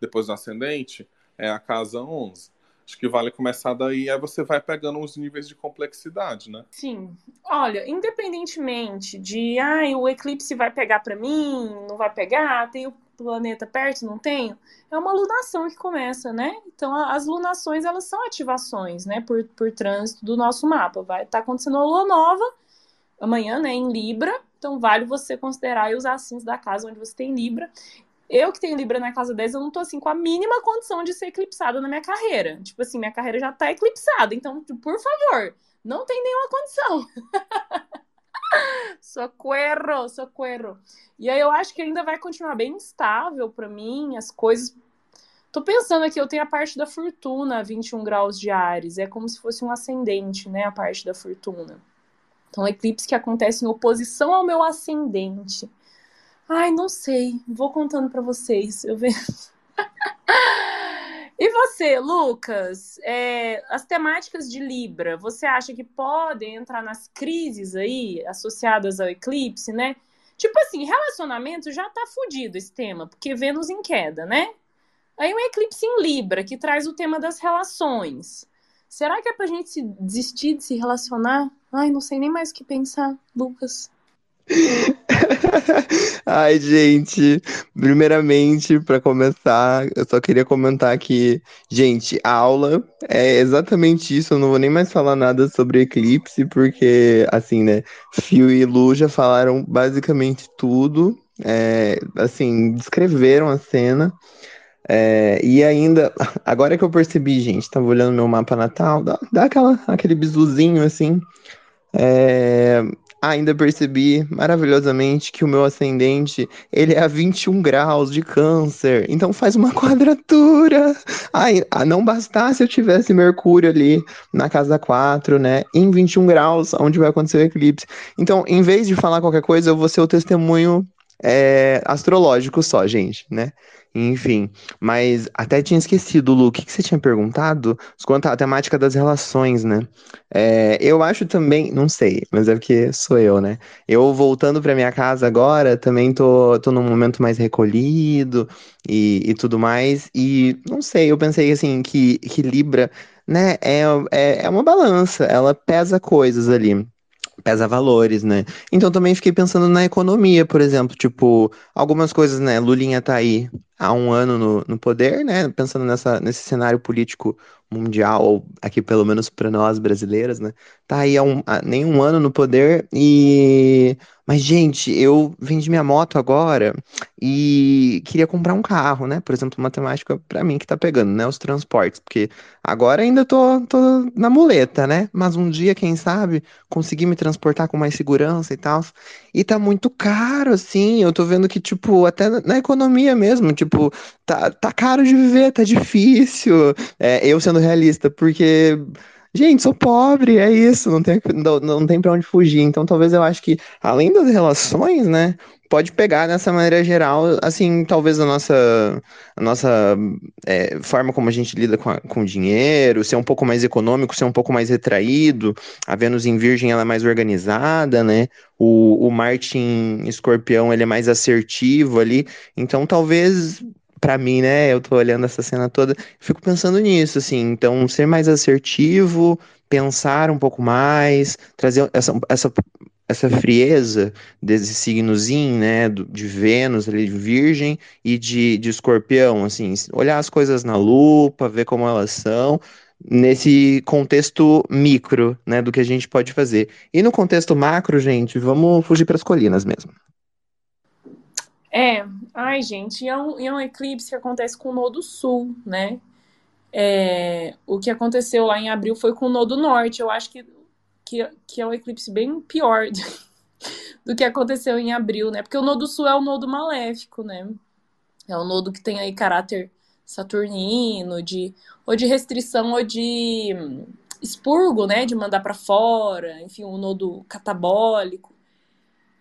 depois do ascendente, é a casa 11. Acho que vale começar daí, aí você vai pegando os níveis de complexidade, né? Sim. Olha, independentemente de, ah, o eclipse vai pegar para mim, não vai pegar, tem o planeta perto, não tenho, é uma lunação que começa, né? Então, as lunações, elas são ativações, né, por, por trânsito do nosso mapa. Vai estar tá acontecendo a lua nova amanhã, né, em Libra, então vale você considerar os assintos da casa onde você tem Libra. Eu que tenho Libra na casa 10, eu não tô assim com a mínima condição de ser eclipsada na minha carreira. Tipo assim, minha carreira já tá eclipsada, então, por favor, não tem nenhuma condição. socorro, socorro. E aí eu acho que ainda vai continuar bem estável para mim, as coisas. Tô pensando aqui, eu tenho a parte da fortuna, 21 graus de Ares, é como se fosse um ascendente, né, a parte da fortuna. Então, eclipse que acontece em oposição ao meu ascendente. Ai, não sei, vou contando para vocês, eu vejo. E você, Lucas, é, as temáticas de Libra, você acha que podem entrar nas crises aí associadas ao eclipse, né? Tipo assim, relacionamento já tá fudido esse tema, porque Vênus em queda, né? Aí um eclipse em Libra, que traz o tema das relações. Será que é pra gente desistir de se relacionar? Ai, não sei nem mais o que pensar, Lucas. Ai, gente, primeiramente, para começar, eu só queria comentar que, gente, a aula é exatamente isso. Eu não vou nem mais falar nada sobre eclipse, porque, assim, né, Fio e Lu já falaram basicamente tudo, é, assim, descreveram a cena. É, e ainda, agora que eu percebi, gente, tava olhando meu mapa natal, dá, dá aquela, aquele bizuzinho assim. É, ainda percebi maravilhosamente que o meu ascendente, ele é a 21 graus de câncer. Então faz uma quadratura. Ai, não bastasse eu tivesse Mercúrio ali na casa 4, né? Em 21 graus, onde vai acontecer o eclipse. Então, em vez de falar qualquer coisa, eu vou ser o testemunho é, astrológico só, gente, né? Enfim, mas até tinha esquecido, Lu, o que, que você tinha perguntado? Quanto à temática das relações, né? É, eu acho também, não sei, mas é porque sou eu, né? Eu voltando para minha casa agora, também tô, tô num momento mais recolhido e, e tudo mais, e não sei, eu pensei assim, que, que Libra, né, é, é, é uma balança, ela pesa coisas ali pesa valores, né? Então também fiquei pensando na economia, por exemplo, tipo, algumas coisas, né? Lulinha tá aí há um ano no, no poder, né? Pensando nessa, nesse cenário político mundial, ou aqui pelo menos para nós brasileiros, né? Tá aí há, um, há nem um ano no poder e. Mas, gente, eu vendi minha moto agora e queria comprar um carro, né? Por exemplo, matemática para mim que tá pegando, né? Os transportes, porque agora ainda tô, tô na muleta, né? Mas um dia, quem sabe, conseguir me transportar com mais segurança e tal. E tá muito caro, assim. Eu tô vendo que, tipo, até na economia mesmo, tipo, tá, tá caro de viver, tá difícil. É, eu sendo realista, porque, gente, sou pobre, é isso, não tem, não, não tem pra onde fugir. Então, talvez eu acho que, além das relações, né, pode pegar nessa maneira geral, assim, talvez a nossa, a nossa é, forma como a gente lida com, a, com o dinheiro, ser um pouco mais econômico, ser um pouco mais retraído. A Vênus em Virgem ela é mais organizada, né? O, o Marte em Escorpião ele é mais assertivo ali. Então, talvez para mim, né, eu tô olhando essa cena toda, fico pensando nisso, assim, então ser mais assertivo, pensar um pouco mais, trazer essa, essa, essa frieza desse signozinho, né, de Vênus, ali, de Virgem e de, de Escorpião, assim, olhar as coisas na lupa, ver como elas são, nesse contexto micro, né, do que a gente pode fazer. E no contexto macro, gente, vamos fugir para as colinas mesmo. É, ai, gente, é um, é um eclipse que acontece com o Nodo Sul, né? É, o que aconteceu lá em abril foi com o Nodo Norte. Eu acho que, que, que é um eclipse bem pior do, que aconteceu em abril, né? Porque o Nodo Sul é o nodo maléfico, né? É o nodo que tem aí caráter saturnino, de, ou de restrição ou de expurgo, né? De mandar para fora, enfim, o nodo catabólico.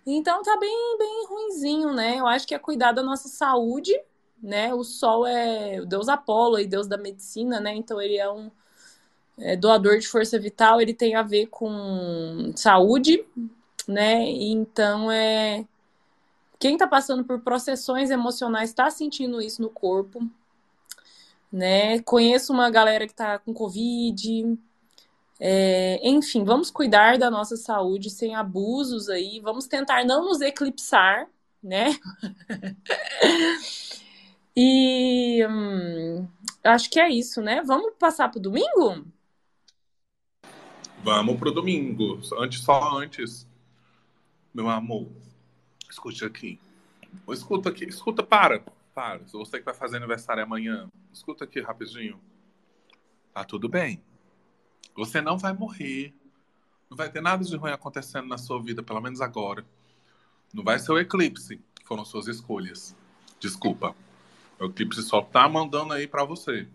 Então tá bem, bem ruinzinho, né? Eu acho que é cuidar da nossa saúde, né? O Sol é o deus Apolo e deus da medicina, né? Então ele é um é, doador de força vital, ele tem a ver com saúde, né? Então é quem tá passando por processões emocionais está sentindo isso no corpo, né? Conheço uma galera que tá com Covid, é, enfim, vamos cuidar da nossa saúde sem abusos aí, vamos tentar não nos eclipsar, né? e hum, acho que é isso, né? Vamos passar para o domingo? Vamos pro domingo. Antes, só antes, meu amor, escute aqui. Escuta aqui, escuta, para, para. Você que vai fazer aniversário amanhã, escuta aqui rapidinho. Tá tudo bem. Você não vai morrer. Não vai ter nada de ruim acontecendo na sua vida, pelo menos agora. Não vai ser o eclipse. Foram suas escolhas. Desculpa. O eclipse só tá mandando aí para você.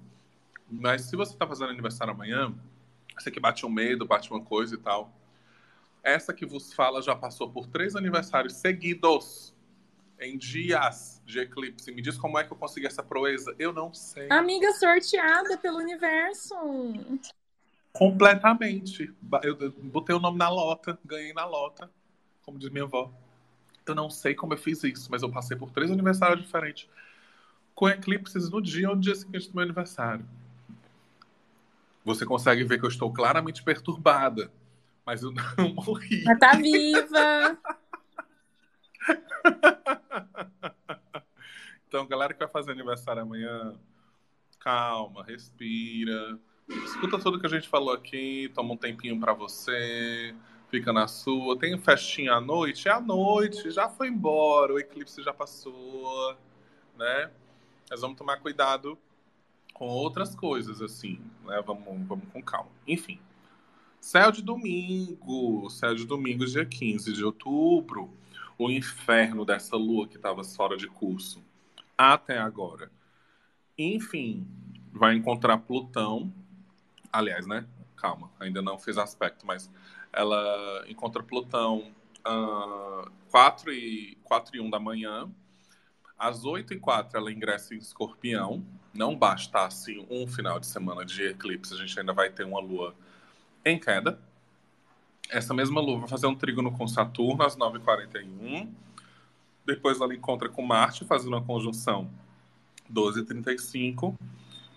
Mas se você tá fazendo aniversário amanhã, você que bate um medo, bate uma coisa e tal. Essa que vos fala já passou por três aniversários seguidos em dias de eclipse. Me diz como é que eu consegui essa proeza? Eu não sei. Amiga sorteada pelo universo. Completamente. Eu botei o nome na lota, ganhei na lota, como diz minha avó. Eu não sei como eu fiz isso, mas eu passei por três aniversários diferentes, com eclipses no dia ou no dia seguinte do meu aniversário. Você consegue ver que eu estou claramente perturbada, mas eu não morri. Mas tá viva! então, galera que vai fazer aniversário amanhã, calma, respira Escuta tudo que a gente falou aqui, toma um tempinho para você, fica na sua. Tem festinha à noite? É à noite, já foi embora, o eclipse já passou, né? Mas vamos tomar cuidado com outras coisas, assim, né? Vamos, vamos com calma. Enfim. Céu de domingo, céu de domingo, dia 15 de outubro. O inferno dessa lua que estava fora de curso até agora. Enfim, vai encontrar Plutão aliás, né? Calma, ainda não fiz aspecto, mas ela encontra Plutão uh, 4, e, 4 e 1 da manhã. Às 8 e 4 ela ingressa em Escorpião. Não basta assim um final de semana de eclipse, a gente ainda vai ter uma lua em queda. Essa mesma lua vai fazer um trígono com Saturno às 9h41. Depois ela encontra com Marte, fazendo uma conjunção 12h35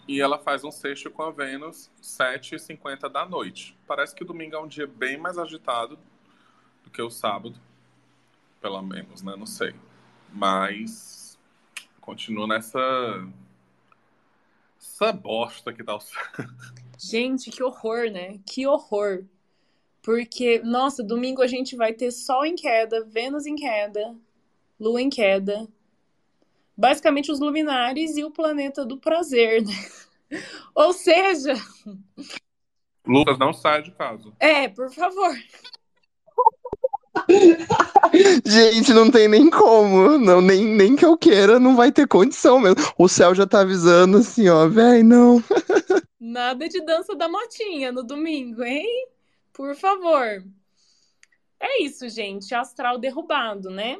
e ela faz um sexto com a Vênus 7h50 da noite. Parece que domingo é um dia bem mais agitado do que o sábado. Pelo menos, né? Não sei. Mas Continua nessa. Essa bosta que tá o. Gente, que horror, né? Que horror. Porque, nossa, domingo a gente vai ter Sol em queda, Vênus em queda, Lua em queda. Basicamente os luminares e o planeta do prazer, né? Ou seja. Lucas, não sai de casa. É, por favor. Gente, não tem nem como. Não, nem, nem que eu queira, não vai ter condição mesmo. O céu já tá avisando assim, ó, véi, não. Nada de dança da motinha no domingo, hein? Por favor. É isso, gente. Astral derrubado, né?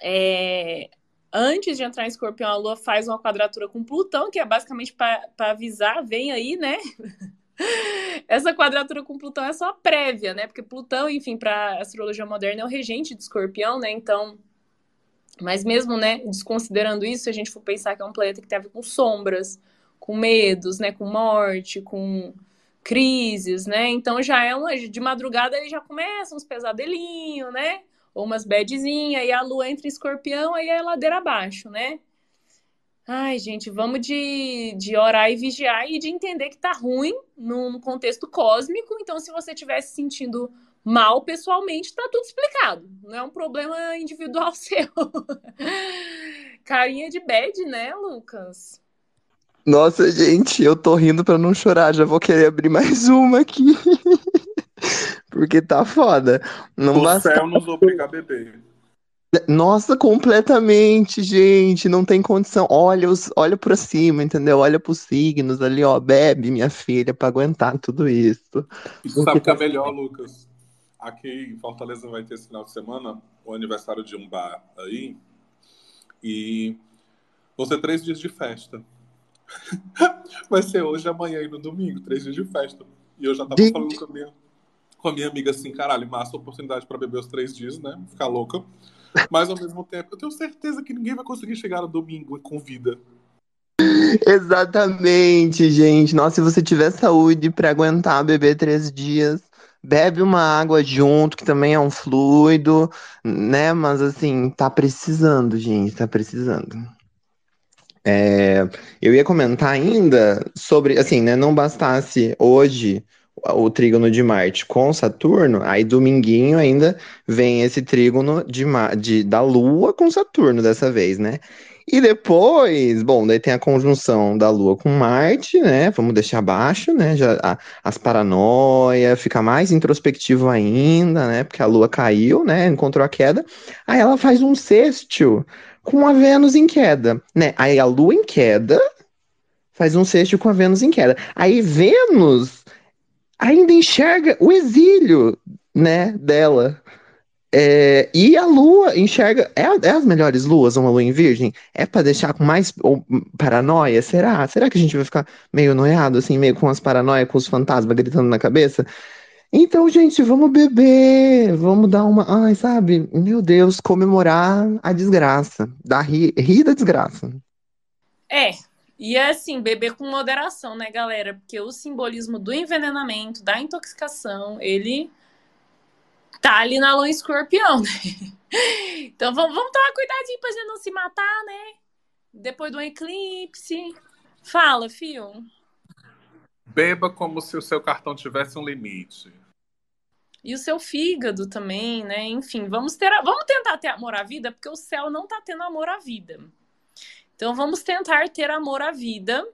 É... Antes de entrar em escorpião, a Lua faz uma quadratura com Plutão, que é basicamente para avisar, vem aí, né? Essa quadratura com Plutão é só prévia, né? Porque Plutão, enfim, para astrologia moderna é o regente de escorpião, né? Então. Mas mesmo, né, desconsiderando isso, se a gente for pensar que é um planeta que tem a ver com sombras, com medos, né, com morte, com crises, né? Então já é uma de madrugada ele já começa uns pesadelinhos, né? Ou umas badzinhas, e a lua entra em escorpião, aí é ladeira abaixo, né? Ai, gente, vamos de, de orar e vigiar e de entender que tá ruim num contexto cósmico. Então, se você estiver se sentindo mal pessoalmente, tá tudo explicado. Não é um problema individual seu. Carinha de bad, né, Lucas? Nossa, gente, eu tô rindo pra não chorar. Já vou querer abrir mais uma aqui. Porque tá foda. Não o basta... céu nos obriga a beber. Nossa, completamente, gente. Não tem condição. Olha, os, olha pra cima, entendeu? Olha pros signos ali, ó. Bebe, minha filha, pra aguentar tudo isso. E sabe o que é melhor, Lucas? Aqui em Fortaleza vai ter esse final de semana o aniversário de um bar aí. E vão ser três dias de festa. Vai ser hoje, amanhã e no domingo, três dias de festa. E eu já tava Gente. falando com a, minha, com a minha amiga assim, caralho, massa oportunidade pra beber os três dias, né? Ficar louca. Mas ao mesmo tempo, eu tenho certeza que ninguém vai conseguir chegar no domingo com vida. Exatamente, gente. Nossa, se você tiver saúde pra aguentar beber três dias, bebe uma água junto, que também é um fluido, né? Mas assim, tá precisando, gente, tá precisando. É, eu ia comentar ainda sobre, assim, né? Não bastasse hoje o trígono de Marte com Saturno, aí dominguinho ainda vem esse trígono de, de- da Lua com Saturno dessa vez, né? E depois, bom, daí tem a conjunção da Lua com Marte, né? Vamos deixar abaixo, né? Já, a- as paranoia, fica mais introspectivo ainda, né? Porque a Lua caiu, né? Encontrou a queda. Aí ela faz um sextil com a Vênus em queda, né? Aí a Lua em queda faz um sextil com a Vênus em queda. Aí Vênus ainda enxerga o exílio, né, dela. É, e a lua enxerga. É, é as melhores luas, uma lua em virgem? É pra deixar com mais ou, paranoia? Será? Será que a gente vai ficar meio noiado, assim, meio com as paranoias, com os fantasmas gritando na cabeça? Então, gente, vamos beber, vamos dar uma. Ai, sabe? Meu Deus, comemorar a desgraça. Dar rir da desgraça. É, e é assim, beber com moderação, né, galera? Porque o simbolismo do envenenamento, da intoxicação, ele tá ali na lua escorpião, né? Então vamos, vamos tomar cuidadinho pra gente não se matar, né? Depois do eclipse. Fala, fio. Beba como se o seu cartão tivesse um limite. E o seu fígado também, né? Enfim, vamos ter, vamos tentar ter amor à vida, porque o céu não tá tendo amor à vida. Então vamos tentar ter amor à vida.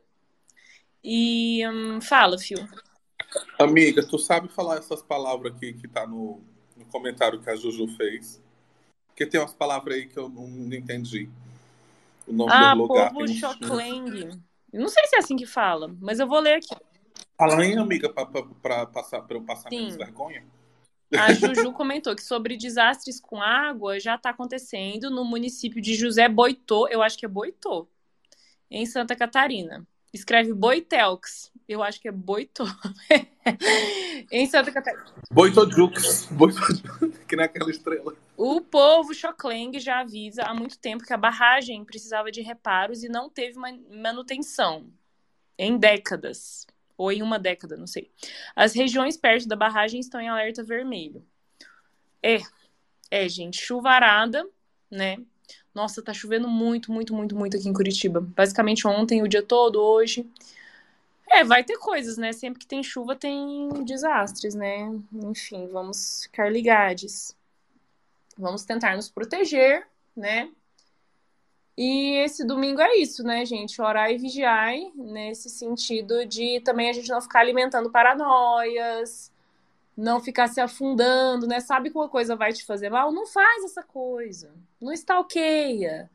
E hum, fala, fio. Amiga, tu sabe falar essas palavras aqui que tá no, no comentário que a Juju fez? Porque tem umas palavras aí que eu não, não entendi. O nome Ah, do lugar. povo. Eu não sei se é assim que fala, mas eu vou ler aqui. Fala aí, amiga, pra passar, pra eu passar Sim. menos vergonha. A Juju comentou que sobre desastres com água já está acontecendo no município de José Boitô, eu acho que é Boitô, em Santa Catarina. Escreve Boitelx, eu acho que é Boitô. em Santa Catarina. Boitodux. Boitodux. Que nem aquela estrela. O povo Xokleng já avisa há muito tempo que a barragem precisava de reparos e não teve man- manutenção em décadas, ou em uma década, não sei. As regiões perto da barragem estão em alerta vermelho. É, é, gente, chuvarada, né? Nossa, tá chovendo muito, muito, muito, muito aqui em Curitiba. Basicamente ontem, o dia todo, hoje. É, vai ter coisas, né? Sempre que tem chuva tem desastres, né? Enfim, vamos ficar ligados. Vamos tentar nos proteger, né? E esse domingo é isso, né, gente? Orar e vigiar, nesse sentido de também a gente não ficar alimentando paranoias, não ficar se afundando, né? Sabe que uma coisa vai te fazer mal? Não faz essa coisa. Não stalkeia.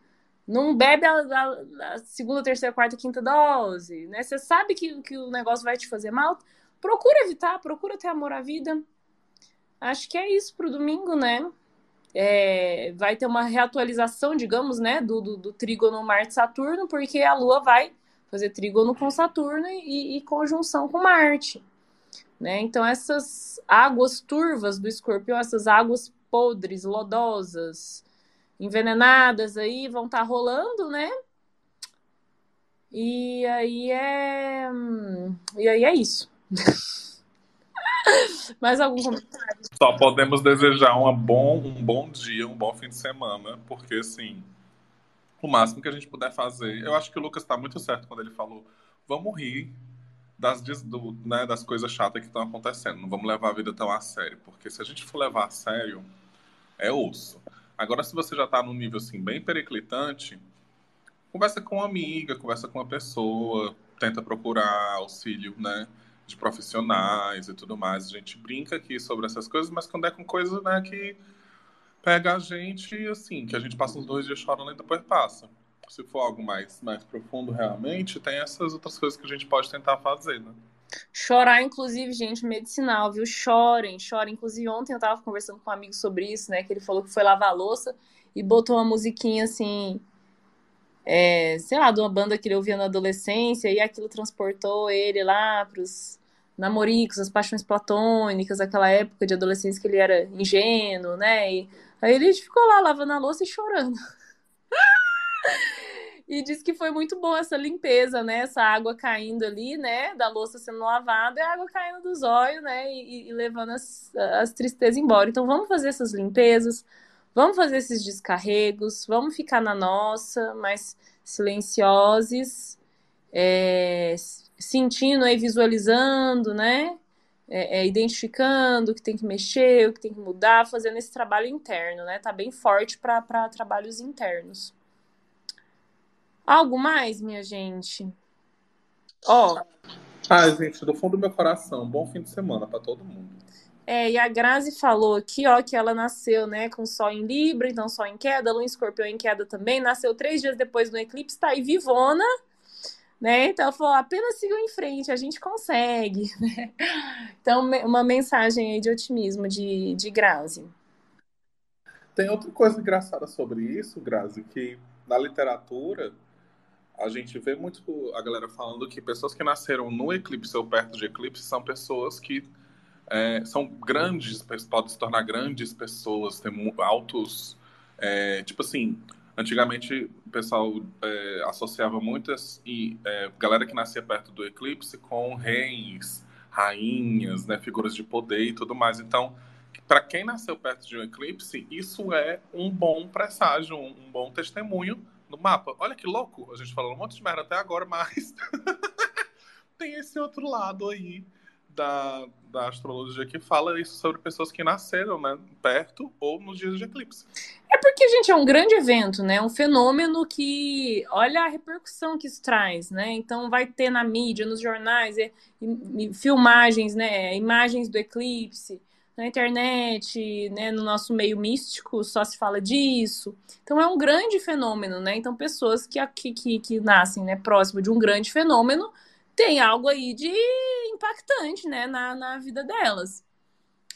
Não bebe a, a, a segunda, terceira, quarta, quinta dose, né? Você sabe que, que o negócio vai te fazer mal? Procura evitar, procura ter amor à vida. Acho que é isso pro domingo, né? É, vai ter uma reatualização, digamos, né, do, do, do trígono Marte-Saturno, porque a Lua vai fazer trígono com Saturno e, e conjunção com Marte. Né? Então, essas águas turvas do escorpião, essas águas podres, lodosas, envenenadas aí, vão estar tá rolando, né? E aí é. E aí é isso. Mais algum comentário? Só podemos desejar uma bom, um bom dia, um bom fim de semana, porque assim, o máximo que a gente puder fazer. Eu acho que o Lucas está muito certo quando ele falou: vamos rir das, do, né, das coisas chatas que estão acontecendo. Não vamos levar a vida tão a sério, porque se a gente for levar a sério, é osso. Agora, se você já está num nível assim bem periclitante, conversa com uma amiga, conversa com uma pessoa, tenta procurar auxílio, né, de profissionais e tudo mais. A gente brinca aqui sobre essas coisas, mas quando é com coisa, né, que pega a gente, assim, que a gente passa uns dois dias chorando e depois passa se for algo mais, mais profundo realmente, tem essas outras coisas que a gente pode tentar fazer, né? Chorar, inclusive, gente, medicinal, viu? Chorem, chorem. Inclusive, ontem eu tava conversando com um amigo sobre isso, né? Que ele falou que foi lavar louça e botou uma musiquinha assim, é, sei lá, de uma banda que ele ouvia na adolescência, e aquilo transportou ele lá pros namoricos, as paixões platônicas, aquela época de adolescência que ele era ingênuo, né? E aí ele ficou lá lavando a louça e chorando. E disse que foi muito bom essa limpeza, né? Essa água caindo ali, né? Da louça sendo lavada e a água caindo dos olhos, né? E, e levando as, as tristezas embora. Então vamos fazer essas limpezas, vamos fazer esses descarregos, vamos ficar na nossa, mais silenciosos, é, sentindo e visualizando, né? É, é, identificando o que tem que mexer, o que tem que mudar, fazendo esse trabalho interno, né? Tá bem forte para trabalhos internos. Algo mais, minha gente? Ó. Ah, gente, do fundo do meu coração, bom fim de semana para todo mundo. É, e a Grazi falou aqui, ó, que ela nasceu, né, com Sol em Libra, então Sol em queda, Lua em Escorpião em queda também, nasceu três dias depois do eclipse, tá aí vivona, né, então ela falou, apenas sigam em frente, a gente consegue, né? Então, uma mensagem aí de otimismo de, de Grazi. Tem outra coisa engraçada sobre isso, Grazi, que na literatura a gente vê muito a galera falando que pessoas que nasceram no eclipse ou perto de eclipse são pessoas que é, são grandes, podem se tornar grandes pessoas, têm altos. É, tipo assim, antigamente o pessoal é, associava muitas e é, galera que nascia perto do eclipse com reis, rainhas, né, figuras de poder e tudo mais. Então, para quem nasceu perto de um eclipse, isso é um bom presságio, um bom testemunho no mapa. Olha que louco, a gente falou um monte de merda até agora, mas tem esse outro lado aí da, da astrologia que fala isso sobre pessoas que nasceram, né, perto ou nos dias de eclipse. É porque, gente, é um grande evento, né? Um fenômeno que, olha a repercussão que isso traz, né? Então vai ter na mídia, nos jornais, e, filmagens, né? Imagens do eclipse na internet, né, no nosso meio místico, só se fala disso. Então é um grande fenômeno, né? Então pessoas que, que, que, que nascem né, próximo de um grande fenômeno tem algo aí de impactante, né, na, na vida delas.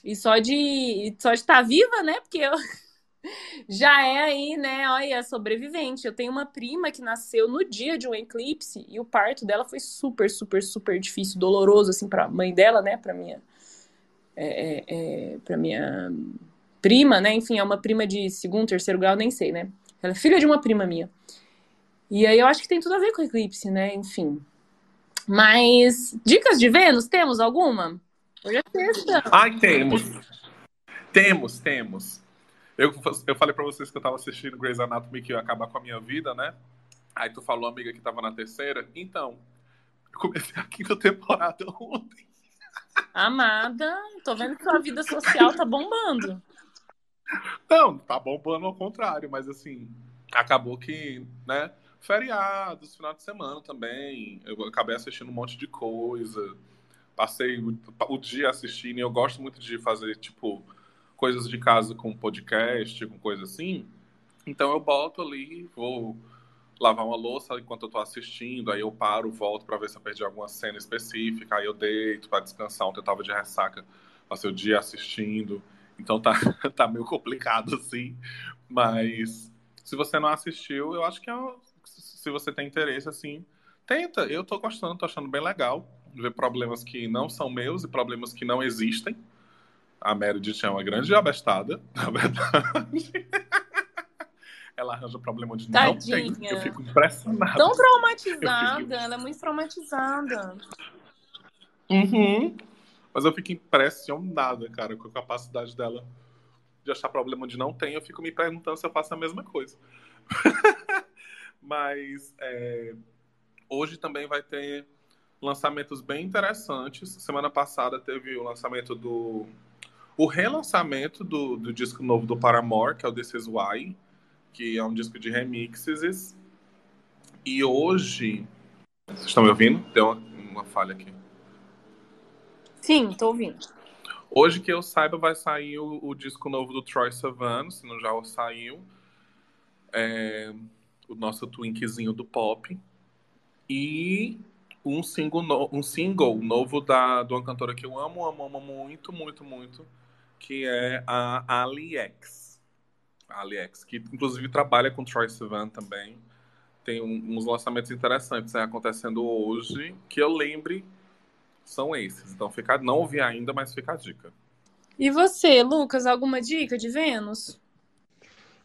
E só de só de estar tá viva, né? Porque eu já é aí, né? Olha, sobrevivente. Eu tenho uma prima que nasceu no dia de um eclipse e o parto dela foi super, super, super difícil, doloroso assim para mãe dela, né? Para minha é, é, é para minha prima, né? Enfim, é uma prima de segundo, terceiro grau, nem sei, né? Ela é filha de uma prima minha. E aí eu acho que tem tudo a ver com eclipse, né? Enfim. Mas dicas de Vênus, temos alguma? Hoje é sexta. Ai, temos. Temos, temos. Eu, eu falei pra vocês que eu tava assistindo Grey's Anatomy que ia acabar com a minha vida, né? Aí tu falou, amiga, que tava na terceira. Então, eu comecei a quinta temporada ontem. Amada, tô vendo que sua vida social tá bombando. Não, tá bombando ao contrário, mas assim, acabou que, né? Feriados, final de semana também. Eu acabei assistindo um monte de coisa. Passei o, o dia assistindo e eu gosto muito de fazer, tipo, coisas de casa com podcast, com coisa assim. Então eu boto ali, vou lavar uma louça enquanto eu tô assistindo, aí eu paro, volto para ver se eu perdi alguma cena específica, aí eu deito para descansar, ontem eu tava de ressaca, passei o dia assistindo, então tá, tá meio complicado assim, mas se você não assistiu, eu acho que é, se você tem interesse assim, tenta, eu tô gostando, tô achando bem legal, ver problemas que não são meus e problemas que não existem, a Meredith é uma grande abestada, na verdade ela arranja problema de Tadinha. não tem. Eu fico impressionada. Tão traumatizada, fico... ela é muito traumatizada. Uhum. Mas eu fico impressionada, cara, com a capacidade dela de achar problema onde não tem. Eu fico me perguntando se eu faço a mesma coisa. Mas é... hoje também vai ter lançamentos bem interessantes. Semana passada teve o lançamento do. O relançamento do, do disco novo do Paramore, que é o This Is Why que é um disco de remixes. E hoje. Vocês estão me ouvindo? Tem uma, uma falha aqui. Sim, estou ouvindo. Hoje que eu saiba, vai sair o, o, disco novo do Troy Sivan, se não já saiu. É, o nosso twinkzinho do pop. E um single, no, um single novo da, de uma cantora que eu amo, amo, amo muito, muito, muito, que é a Ali X a AliEx, que inclusive trabalha com Troy Sivan também. Tem um, uns lançamentos interessantes né, acontecendo hoje, que eu lembre são esses. Então fica, não ouvi ainda, mas fica a dica. E você, Lucas, alguma dica de Vênus?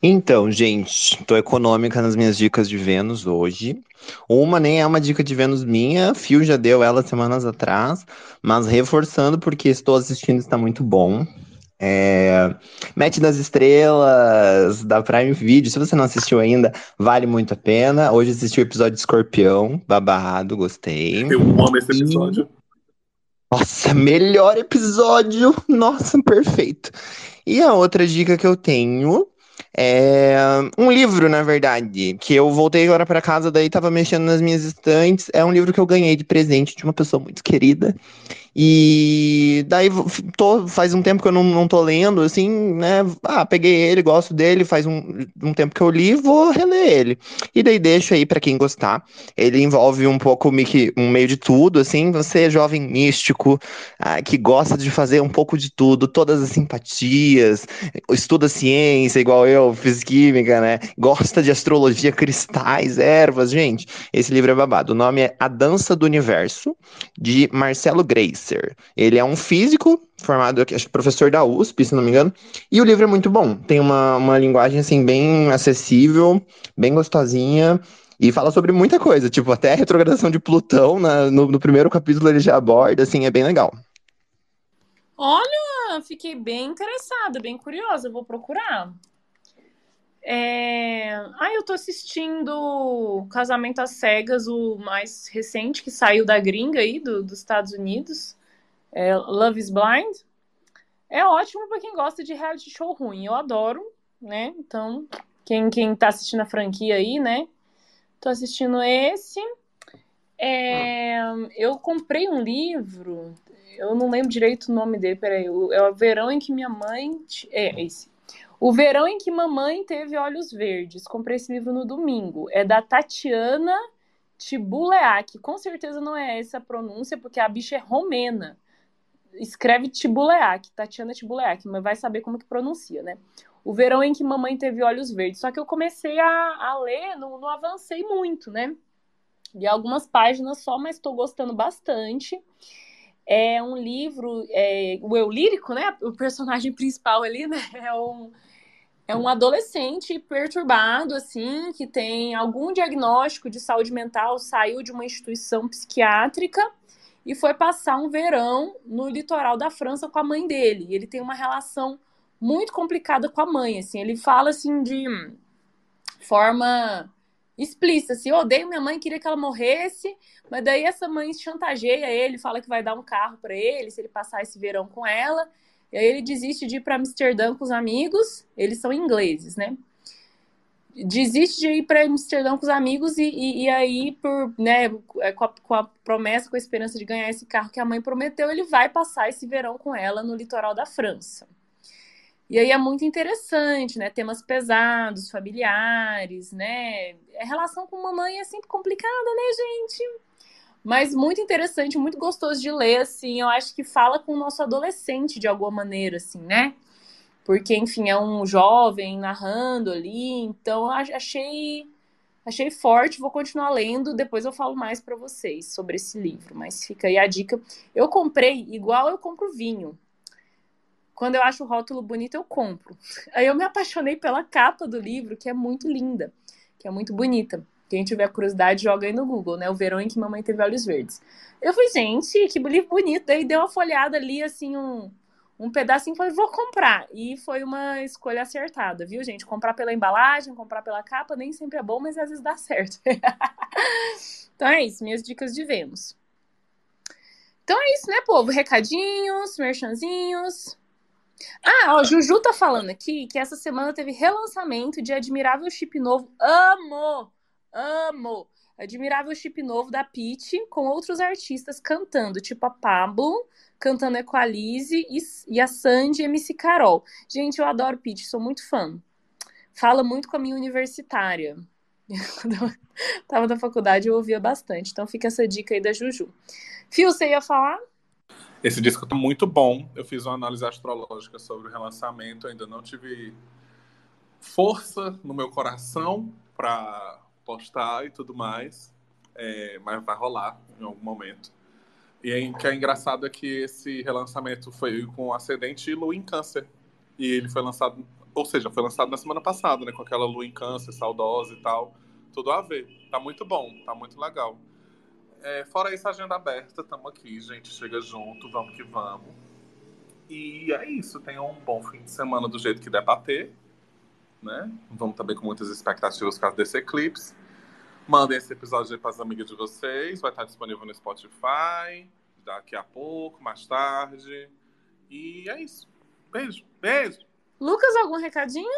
Então, gente, tô econômica nas minhas dicas de Vênus hoje. Uma nem é uma dica de Vênus minha, Fio já deu ela semanas atrás, mas reforçando porque estou assistindo está muito bom. É... Match das Estrelas, da Prime Video. Se você não assistiu ainda, vale muito a pena. Hoje assisti o episódio de Escorpião, babado, gostei. Eu amo esse episódio. Nossa, melhor episódio! Nossa, perfeito. E a outra dica que eu tenho é um livro, na verdade, que eu voltei agora para casa, daí tava mexendo nas minhas estantes. É um livro que eu ganhei de presente de uma pessoa muito querida. E daí tô, faz um tempo que eu não, não tô lendo, assim, né? Ah, peguei ele, gosto dele, faz um, um tempo que eu li, vou reler ele. E daí deixo aí para quem gostar. Ele envolve um pouco um meio de tudo, assim. Você é jovem místico, ah, que gosta de fazer um pouco de tudo, todas as simpatias, estuda ciência, igual eu, fiz química, né? Gosta de astrologia, cristais, ervas, gente. Esse livro é babado. O nome é A Dança do Universo, de Marcelo Grace. Ele é um físico formado, acho professor da USP, se não me engano, e o livro é muito bom. Tem uma, uma linguagem, assim, bem acessível, bem gostosinha, e fala sobre muita coisa, tipo, até a retrogradação de Plutão, na, no, no primeiro capítulo ele já aborda, assim, é bem legal. Olha, fiquei bem interessada, bem curiosa, vou procurar. É... Ah, eu tô assistindo Casamento às Cegas, o mais recente, que saiu da gringa aí, do, dos Estados Unidos. É Love is Blind. É ótimo para quem gosta de reality show ruim. Eu adoro, né? Então, quem, quem tá assistindo a franquia aí, né? Tô assistindo esse. É... Eu comprei um livro, eu não lembro direito o nome dele, peraí. É o Verão em que minha mãe. É, esse. O Verão em que Mamãe Teve Olhos Verdes. Comprei esse livro no domingo. É da Tatiana Tibuleak. Com certeza não é essa a pronúncia, porque a bicha é romena. Escreve Tibuleak, Tatiana Tibuleak, mas vai saber como que pronuncia, né? O Verão em que Mamãe Teve Olhos Verdes. Só que eu comecei a, a ler, não, não avancei muito, né? Li algumas páginas só, mas estou gostando bastante. É um livro, é, o eu lírico, né? O personagem principal ali, né? É um é um adolescente perturbado, assim, que tem algum diagnóstico de saúde mental, saiu de uma instituição psiquiátrica e foi passar um verão no litoral da França com a mãe dele. Ele tem uma relação muito complicada com a mãe, assim. Ele fala, assim, de forma explícita, assim, eu odeio minha mãe, queria que ela morresse, mas daí essa mãe chantageia ele, fala que vai dar um carro para ele se ele passar esse verão com ela, e aí ele desiste de ir para Amsterdã com os amigos, eles são ingleses, né? Desiste de ir para Amsterdã com os amigos e, e, e, aí, por, né, é, com a, com a promessa, com a esperança de ganhar esse carro que a mãe prometeu, ele vai passar esse verão com ela no litoral da França. E aí é muito interessante, né? Temas pesados, familiares, né? A relação com mamãe é sempre complicada, né, gente? Mas muito interessante, muito gostoso de ler, assim. Eu acho que fala com o nosso adolescente de alguma maneira, assim, né? Porque, enfim, é um jovem narrando ali. Então, achei achei forte, vou continuar lendo, depois eu falo mais para vocês sobre esse livro, mas fica aí a dica. Eu comprei igual eu compro vinho quando eu acho o rótulo bonito, eu compro. Aí eu me apaixonei pela capa do livro, que é muito linda, que é muito bonita. Quem tiver curiosidade, joga aí no Google, né? O verão em que mamãe teve olhos verdes. Eu falei, gente, que livro bonito. Daí deu uma folhada ali, assim, um, um pedacinho, falei, vou comprar. E foi uma escolha acertada, viu, gente? Comprar pela embalagem, comprar pela capa, nem sempre é bom, mas às vezes dá certo. então é isso, minhas dicas de Vênus. Então é isso, né, povo? Recadinhos, merchanzinhos. Ah, ó, Juju tá falando aqui que essa semana teve relançamento de Admirável Chip Novo. Amo! Amo! Admirável Chip Novo da Pete com outros artistas cantando, tipo a Pablo, cantando Equalize e, e a Sandy MC Carol. Gente, eu adoro Pete, sou muito fã. Fala muito com a minha universitária. Quando eu tava na faculdade, eu ouvia bastante. Então fica essa dica aí da Juju. Fio, você ia falar? Esse disco tá muito bom. Eu fiz uma análise astrológica sobre o relançamento, ainda não tive força no meu coração para postar e tudo mais, é, mas vai rolar em algum momento. E o que é engraçado é que esse relançamento foi com ascendente e lua em câncer. E ele foi lançado, ou seja, foi lançado na semana passada, né? Com aquela lua em câncer, saudosa e tal. Tudo a ver. Tá muito bom, tá muito legal. É, fora isso, agenda aberta, estamos aqui, gente. Chega junto, vamos que vamos. E é isso, tenham um bom fim de semana do jeito que der pra ter. Né? Vamos também com muitas expectativas por causa desse eclipse. Mandem esse episódio aí para as amigas de vocês. Vai estar disponível no Spotify daqui a pouco, mais tarde. E é isso. Beijo, beijo. Lucas, algum recadinho?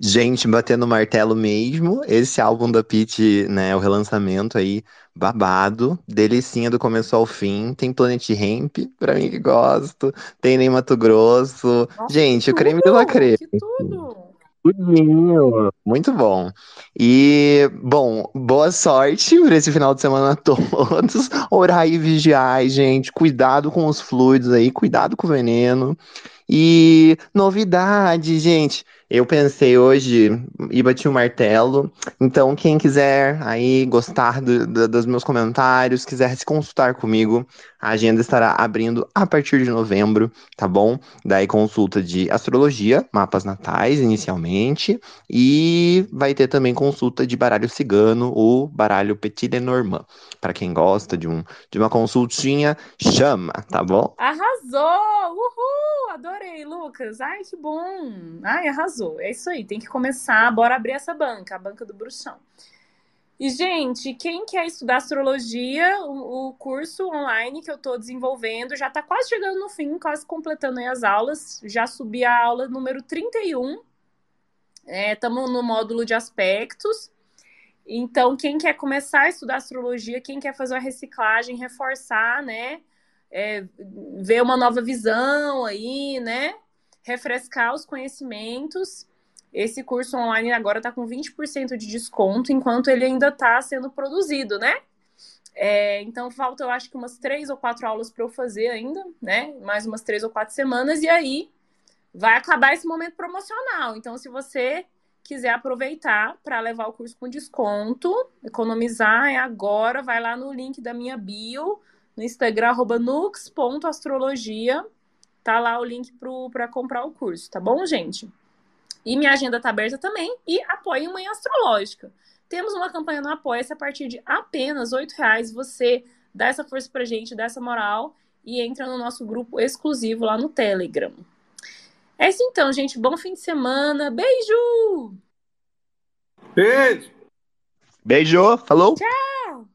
Gente, batendo martelo mesmo, esse álbum da Pete, né, o relançamento aí, babado, delicinha do começo ao fim, tem Planet Ramp, pra mim que gosto, tem Nem Mato Grosso, Nossa, gente, o creme de lacre. Que tudo! Tudinho. Muito bom. E, bom, boa sorte por esse final de semana a todos. Orar e vigiar, gente. Cuidado com os fluidos aí, cuidado com o veneno. E novidade, gente. Eu pensei hoje e bati o um martelo. Então, quem quiser aí gostar do, do, dos meus comentários, quiser se consultar comigo, a agenda estará abrindo a partir de novembro, tá bom? Daí consulta de astrologia, mapas natais inicialmente, e vai ter também consulta de baralho cigano, o baralho Petit Lenormand. Para quem gosta de, um, de uma consultinha, chama, tá bom? Arrasou! Uhul! Adorei, Lucas. Ai, que bom! Ai, arrasou arrasou. É isso aí, tem que começar. Bora abrir essa banca, a banca do bruxão. E, gente, quem quer estudar astrologia, o, o curso online que eu estou desenvolvendo já está quase chegando no fim, quase completando as aulas. Já subi a aula número 31. Estamos é, no módulo de aspectos. Então, quem quer começar a estudar astrologia, quem quer fazer uma reciclagem, reforçar, né? É, ver uma nova visão aí, né? Refrescar os conhecimentos. Esse curso online agora está com 20% de desconto, enquanto ele ainda está sendo produzido, né? É, então falta, eu acho que umas três ou quatro aulas para eu fazer ainda, né? Mais umas três ou quatro semanas, e aí vai acabar esse momento promocional. Então, se você quiser aproveitar para levar o curso com desconto, economizar, é agora, vai lá no link da minha bio, no Instagram, nux.astrologia Tá lá o link para comprar o curso, tá bom, gente? E minha agenda tá aberta também. E apoie Manhã Astrológica. Temos uma campanha no Apoia-se a partir de apenas R$ reais. Você dá essa força pra gente, dá essa moral e entra no nosso grupo exclusivo lá no Telegram. É isso então, gente. Bom fim de semana. Beijo! Beijo! Beijo, falou? Tchau!